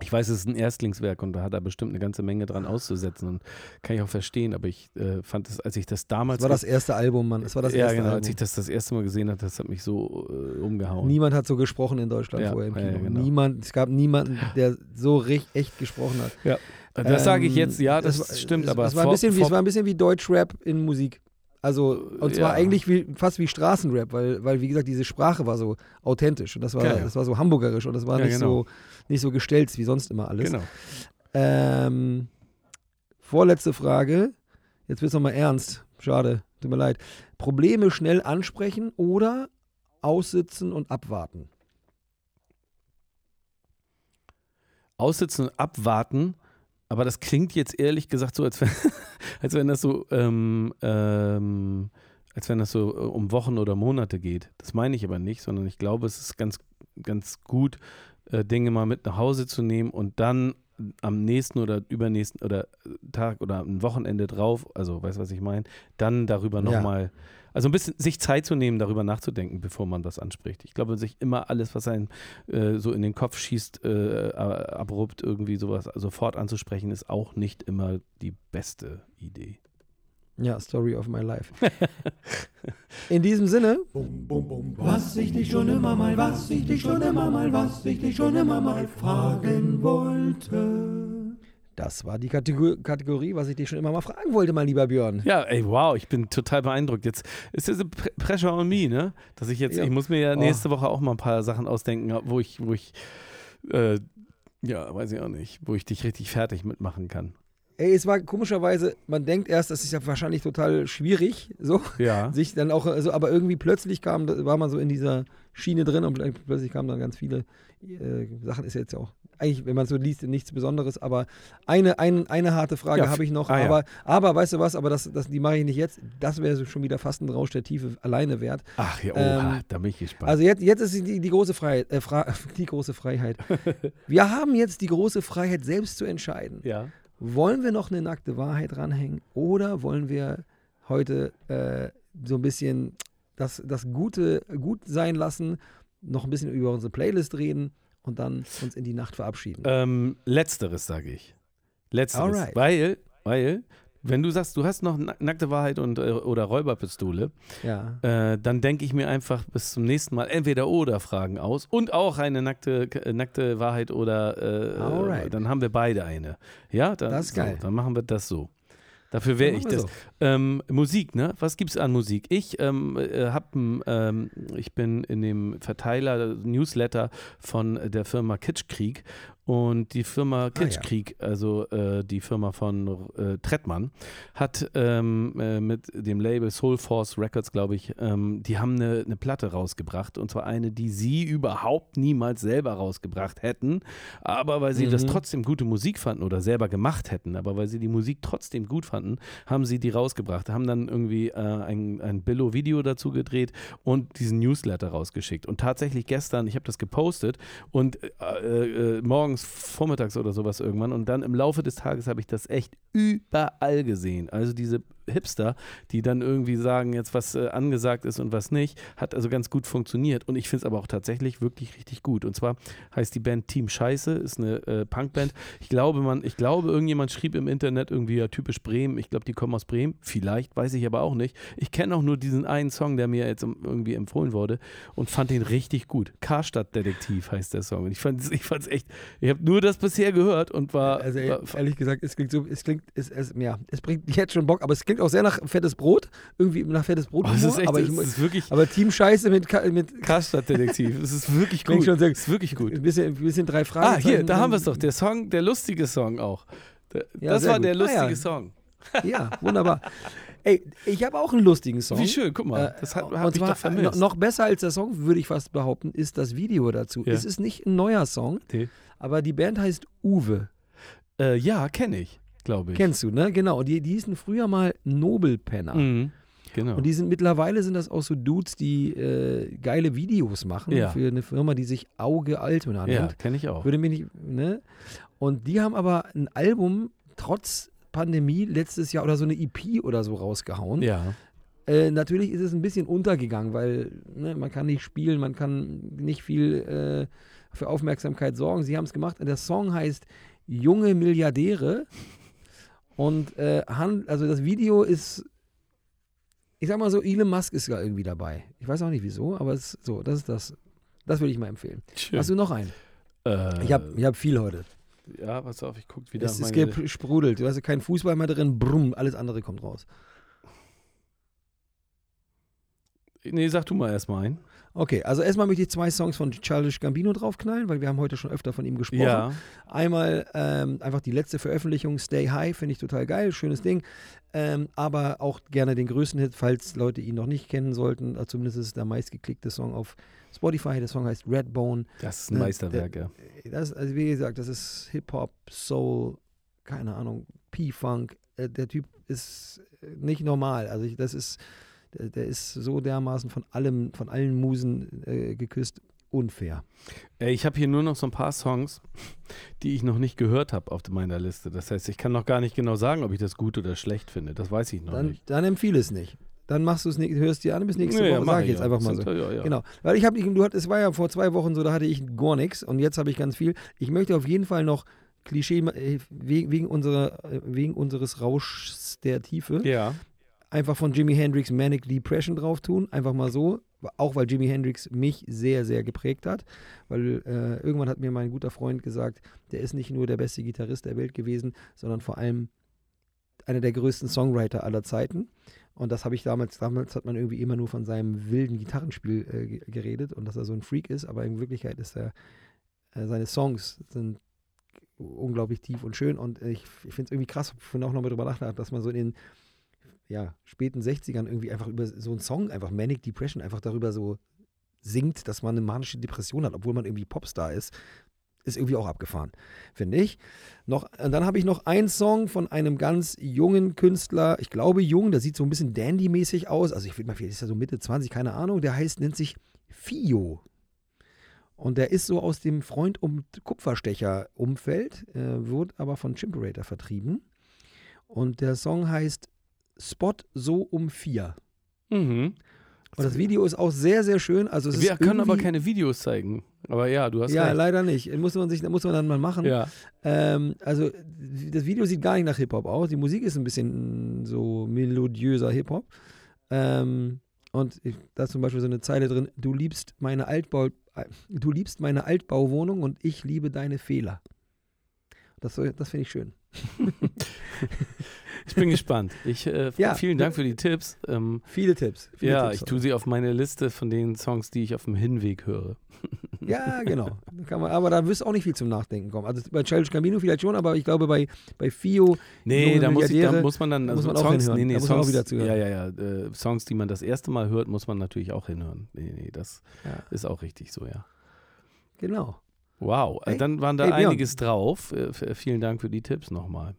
ich weiß, es ist ein Erstlingswerk und da hat er bestimmt eine ganze Menge dran auszusetzen und kann ich auch verstehen, aber ich äh, fand es, als ich das damals. Das war das erste Album, Mann. Das war das ja, erste genau, Album. als ich das das erste Mal gesehen habe, das hat mich so äh, umgehauen. Niemand hat so gesprochen in Deutschland ja, vorher im Kino. Ja, genau. Niemand, es gab niemanden, der so recht, echt gesprochen hat. Ja. Das ähm, sage ich jetzt, ja, das, das stimmt, es, aber es war, ein bisschen wie, es war ein bisschen wie Deutschrap in Musik. Also, und zwar ja. eigentlich wie, fast wie Straßenrap, weil, weil, wie gesagt, diese Sprache war so authentisch und das war, ja, das war so hamburgerisch und das war nicht, genau. so, nicht so gestellt wie sonst immer alles. Genau. Ähm, vorletzte Frage. Jetzt wird es nochmal ernst. Schade, tut mir leid. Probleme schnell ansprechen oder aussitzen und abwarten? Aussitzen und abwarten, aber das klingt jetzt ehrlich gesagt so, als wenn, als wenn das so, ähm, ähm, als wenn das so äh, um Wochen oder Monate geht. Das meine ich aber nicht, sondern ich glaube, es ist ganz, ganz gut, äh, Dinge mal mit nach Hause zu nehmen und dann am nächsten oder übernächsten oder Tag oder ein Wochenende drauf, also weißt du, was ich meine, dann darüber nochmal, ja. Also ein bisschen sich Zeit zu nehmen, darüber nachzudenken, bevor man was anspricht. Ich glaube, sich immer alles, was einem äh, so in den Kopf schießt, äh, abrupt irgendwie sowas sofort anzusprechen, ist auch nicht immer die beste Idee. Ja, Story of my life. In diesem Sinne. Was ich dich schon immer mal, was ich dich schon immer mal, was ich dich schon immer mal fragen wollte. Das war die Kategorie, was ich dich schon immer mal fragen wollte, mein lieber Björn. Ja, ey, wow, ich bin total beeindruckt. Jetzt ist das Pressure on me, ne? Dass ich jetzt, ja. ich muss mir ja oh. nächste oh. Woche auch mal ein paar Sachen ausdenken, wo ich, wo ich, äh, ja, weiß ich auch nicht, wo ich dich richtig fertig mitmachen kann. Ey, es war komischerweise, man denkt erst, das ist ja wahrscheinlich total schwierig, so, ja. sich dann auch, also, aber irgendwie plötzlich kam, war man so in dieser Schiene drin und plötzlich kamen dann ganz viele äh, Sachen, ist jetzt auch, eigentlich, wenn man so liest, nichts Besonderes, aber eine, ein, eine harte Frage ja, habe ich noch, ah, aber, ja. aber weißt du was, aber das, das, die mache ich nicht jetzt, das wäre schon wieder fast ein Rausch der Tiefe alleine wert. Ach ja, oha, ähm, da bin ich gespannt. Also jetzt, jetzt ist die, die große Freiheit, äh, die große Freiheit. Wir haben jetzt die große Freiheit, selbst zu entscheiden. Ja wollen wir noch eine nackte Wahrheit ranhängen oder wollen wir heute äh, so ein bisschen das, das Gute gut sein lassen, noch ein bisschen über unsere Playlist reden und dann uns in die Nacht verabschieden? Ähm, letzteres sage ich. Letzteres. Alright. Weil, weil wenn du sagst, du hast noch nackte Wahrheit und, äh, oder Räuberpistole, ja. äh, dann denke ich mir einfach bis zum nächsten Mal entweder oder Fragen aus und auch eine nackte, nackte Wahrheit oder äh, dann haben wir beide eine. Ja, dann, das ist geil. So, dann machen wir das so. Dafür wäre ich das. So. Ähm, Musik, ne? Was gibt es an Musik? Ich ähm, äh, hab, ähm, ich bin in dem Verteiler Newsletter von der Firma Kitschkrieg und die Firma Kitschkrieg, ah, ja. also äh, die Firma von äh, Trettmann, hat ähm, äh, mit dem Label Soul Force Records, glaube ich, ähm, die haben eine, eine, Platte rausgebracht. Und zwar eine, die sie überhaupt niemals selber rausgebracht hätten. Aber weil sie mhm. das trotzdem gute Musik fanden oder selber gemacht hätten, aber weil sie die Musik trotzdem gut fanden, haben sie die rausgebracht. Haben dann irgendwie äh, ein, ein Billo-Video dazu gedreht und diesen Newsletter rausgeschickt. Und tatsächlich gestern, ich habe das gepostet und äh, äh, morgens vormittags oder sowas irgendwann. Und dann im Laufe des Tages habe ich das echt überall gesehen. Also diese Hipster, die dann irgendwie sagen, jetzt was äh, angesagt ist und was nicht, hat also ganz gut funktioniert. Und ich finde es aber auch tatsächlich wirklich richtig gut. Und zwar heißt die Band Team Scheiße, ist eine äh, Punkband. Ich glaube, man, ich glaube, irgendjemand schrieb im Internet irgendwie ja typisch Bremen. Ich glaube, die kommen aus Bremen. Vielleicht, weiß ich aber auch nicht. Ich kenne auch nur diesen einen Song, der mir jetzt irgendwie empfohlen wurde und fand den richtig gut. Karstadt-Detektiv heißt der Song. Und ich fand es ich echt, ich habe nur das bisher gehört und war. Also war, ehrlich gesagt, es klingt so, es klingt, es, es, ja, es bringt jetzt schon Bock, aber es klingt klingt auch sehr nach fettes Brot, irgendwie nach fettes Brot. Oh, das ist echt, aber, ich, das ist wirklich, aber Team Scheiße mit, mit Karstadt-Detektiv. Das ist wirklich gut. Schon sehr, das ist wirklich gut. Ein bisschen, ein bisschen drei Fragen. Ah, hier, da haben wir es doch. Der Song, der lustige Song auch. Der, ja, das war gut. der lustige ah, ja. Song. Ja, wunderbar. Ey, ich habe auch einen lustigen Song. Wie schön, guck mal. Das hat, hab ich doch vermisst. Noch besser als der Song, würde ich fast behaupten, ist das Video dazu. Ja. Es ist nicht ein neuer Song, okay. aber die Band heißt Uwe. Äh, ja, kenne ich glaube ich. Kennst du, ne? Genau. Die, die hießen früher mal Nobelpenner. Mhm. Genau. Und die sind mittlerweile sind das auch so Dudes, die äh, geile Videos machen ja. für eine Firma, die sich Auge Altona nennt. Ja, kenne ich auch. Würde mich nicht, ne? Und die haben aber ein Album trotz Pandemie letztes Jahr oder so eine EP oder so rausgehauen. Ja. Äh, natürlich ist es ein bisschen untergegangen, weil ne, man kann nicht spielen, man kann nicht viel äh, für Aufmerksamkeit sorgen. Sie haben es gemacht. Der Song heißt Junge Milliardäre. Und äh, also das Video ist, ich sag mal so, Elon Musk ist ja irgendwie dabei. Ich weiß auch nicht wieso, aber es, so, das ist das. Das würde ich mal empfehlen. Schön. Hast du noch einen? Äh, ich habe ich hab viel heute. Ja, pass auf, ich gucke wieder. Es, es sprudelt. Du hast keinen Fußball mehr drin, brumm, alles andere kommt raus. Nee, sag du mal erstmal ein. Okay, also erstmal möchte ich zwei Songs von Childish Gambino draufknallen, weil wir haben heute schon öfter von ihm gesprochen. Ja. Einmal ähm, einfach die letzte Veröffentlichung, Stay High, finde ich total geil, schönes Ding. Ähm, aber auch gerne den größten Hit, falls Leute ihn noch nicht kennen sollten. Äh, zumindest ist es der meistgeklickte Song auf Spotify. Der Song heißt Redbone. Das ist ein Meisterwerk, ja. Das, also wie gesagt, das ist Hip-Hop, Soul, keine Ahnung, P-Funk. Äh, der Typ ist nicht normal. Also ich, das ist der, der, ist so dermaßen von allem, von allen Musen äh, geküsst. Unfair. Äh, ich habe hier nur noch so ein paar Songs, die ich noch nicht gehört habe auf meiner Liste. Das heißt, ich kann noch gar nicht genau sagen, ob ich das gut oder schlecht finde. Das weiß ich noch dann, nicht. Dann empfehle es nicht. Dann machst du es nicht, hörst dir an bis nächste ja, Woche, ja, sage ich jetzt einfach mal so. Ja, ja. Genau. Weil ich habe, du hat, es war ja vor zwei Wochen so, da hatte ich gar nichts und jetzt habe ich ganz viel. Ich möchte auf jeden Fall noch Klischee äh, wegen, unserer, äh, wegen unseres Rauschs der Tiefe. Einfach von Jimi Hendrix Manic Depression drauf tun, einfach mal so, auch weil Jimi Hendrix mich sehr, sehr geprägt hat, weil äh, irgendwann hat mir mein guter Freund gesagt, der ist nicht nur der beste Gitarrist der Welt gewesen, sondern vor allem einer der größten Songwriter aller Zeiten. Und das habe ich damals, damals hat man irgendwie immer nur von seinem wilden Gitarrenspiel äh, geredet und dass er so ein Freak ist, aber in Wirklichkeit ist er, äh, seine Songs sind unglaublich tief und schön. Und ich, ich finde es irgendwie krass, ich finde auch nochmal drüber nachgedacht, dass man so in den ja, späten 60ern irgendwie einfach über so einen Song, einfach Manic Depression, einfach darüber so singt, dass man eine manische Depression hat, obwohl man irgendwie Popstar ist, ist irgendwie auch abgefahren, finde ich. Noch, dann habe ich noch einen Song von einem ganz jungen Künstler, ich glaube jung, der sieht so ein bisschen Dandy-mäßig aus, also ich würde mal, vielleicht ist er so Mitte 20, keine Ahnung, der heißt, nennt sich Fio. Und der ist so aus dem Freund- und Kupferstecher-Umfeld, äh, wird aber von Chimperator vertrieben. Und der Song heißt Spot so um vier. Mhm. Und das Video ist auch sehr, sehr schön. Also Wir können aber keine Videos zeigen. Aber ja, du hast Ja, recht. leider nicht. Muss man, sich, muss man dann mal machen. Ja. Ähm, also das Video sieht gar nicht nach Hip-Hop aus. Die Musik ist ein bisschen so melodiöser Hip-Hop. Ähm, und ich, da ist zum Beispiel so eine Zeile drin, du liebst meine Altbau, du liebst meine Altbauwohnung und ich liebe deine Fehler. Das, das finde ich schön. Ich bin gespannt. Ich, äh, ja. Vielen Dank für die Tipps. Ähm, viele Tipps. Viele ja, Tipps ich tue sie auf meine Liste von den Songs, die ich auf dem Hinweg höre. Ja, genau. Kann man, aber da wirst du auch nicht viel zum Nachdenken kommen. Also bei Childish Camino vielleicht schon, aber ich glaube bei, bei Fio. Nee, da muss, ich, da muss man dann. Also muss man Songs, nee, nee, da Songs, muss man auch wieder zuhören. Ja, ja, ja. Äh, Songs, die man das erste Mal hört, muss man natürlich auch hinhören. Nee, nee, das ja. ist auch richtig so, ja. Genau. Wow, hey, dann waren da hey, einiges drauf. Äh, vielen Dank für die Tipps nochmal.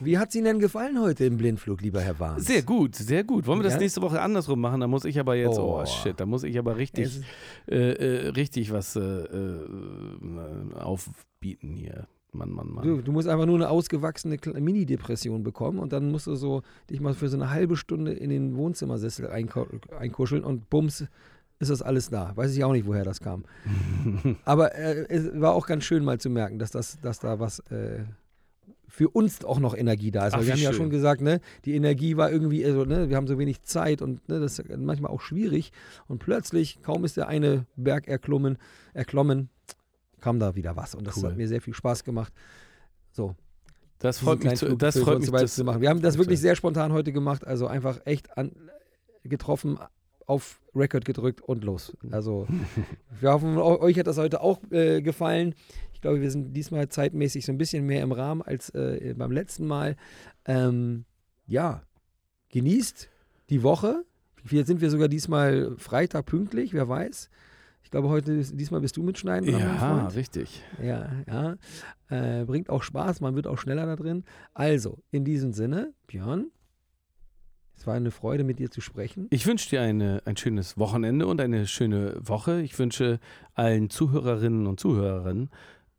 Wie hat es Ihnen denn gefallen heute im Blindflug, lieber Herr Wahns? Sehr gut, sehr gut. Wollen wir das ja? nächste Woche andersrum machen? Da muss ich aber jetzt, oh, oh shit, da muss ich aber richtig, äh, äh, richtig was äh, äh, aufbieten hier. Mann, Mann, Mann. Du, du, musst einfach nur eine ausgewachsene Mini-Depression bekommen und dann musst du so dich mal für so eine halbe Stunde in den Wohnzimmersessel einkuscheln und bums, ist das alles da. Weiß ich auch nicht, woher das kam. Aber äh, es war auch ganz schön mal zu merken, dass, das, dass da was äh, für uns auch noch Energie da ist. Ach, Weil wir haben schön. ja schon gesagt, ne, die Energie war irgendwie, also, ne, wir haben so wenig Zeit und ne, das ist manchmal auch schwierig. Und plötzlich, kaum ist der eine Berg erklommen, erklommen kam da wieder was. Und das cool. hat mir sehr viel Spaß gemacht. So, das freut mich, zu, das freut mich zu machen. Wir haben das wirklich sehr spontan heute gemacht, also einfach echt an, getroffen, auf Record gedrückt und los. Also wir hoffen, euch hat das heute auch äh, gefallen. Ich glaube, wir sind diesmal zeitmäßig so ein bisschen mehr im Rahmen als äh, beim letzten Mal. Ähm, ja, genießt die Woche. Hier sind wir sogar diesmal Freitag pünktlich, wer weiß. Ich glaube, heute, diesmal bist du mitschneiden. Ja, richtig. Ja, ja. Äh, bringt auch Spaß, man wird auch schneller da drin. Also, in diesem Sinne, Björn, es war eine Freude, mit dir zu sprechen. Ich wünsche dir eine, ein schönes Wochenende und eine schöne Woche. Ich wünsche allen Zuhörerinnen und Zuhörern,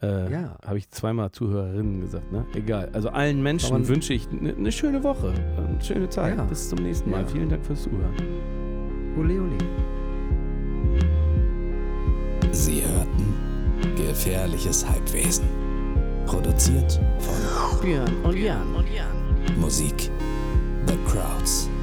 äh, ja. habe ich zweimal Zuhörerinnen gesagt, ne? Egal. Also allen Menschen wünsche ich eine ne schöne Woche, eine schöne Zeit. Ja. Bis zum nächsten Mal. Ja. Vielen Dank fürs Zuhören. Ole, ole. Sie hörten Gefährliches Halbwesen. Produziert von Björn und Jan. Musik The Crowds.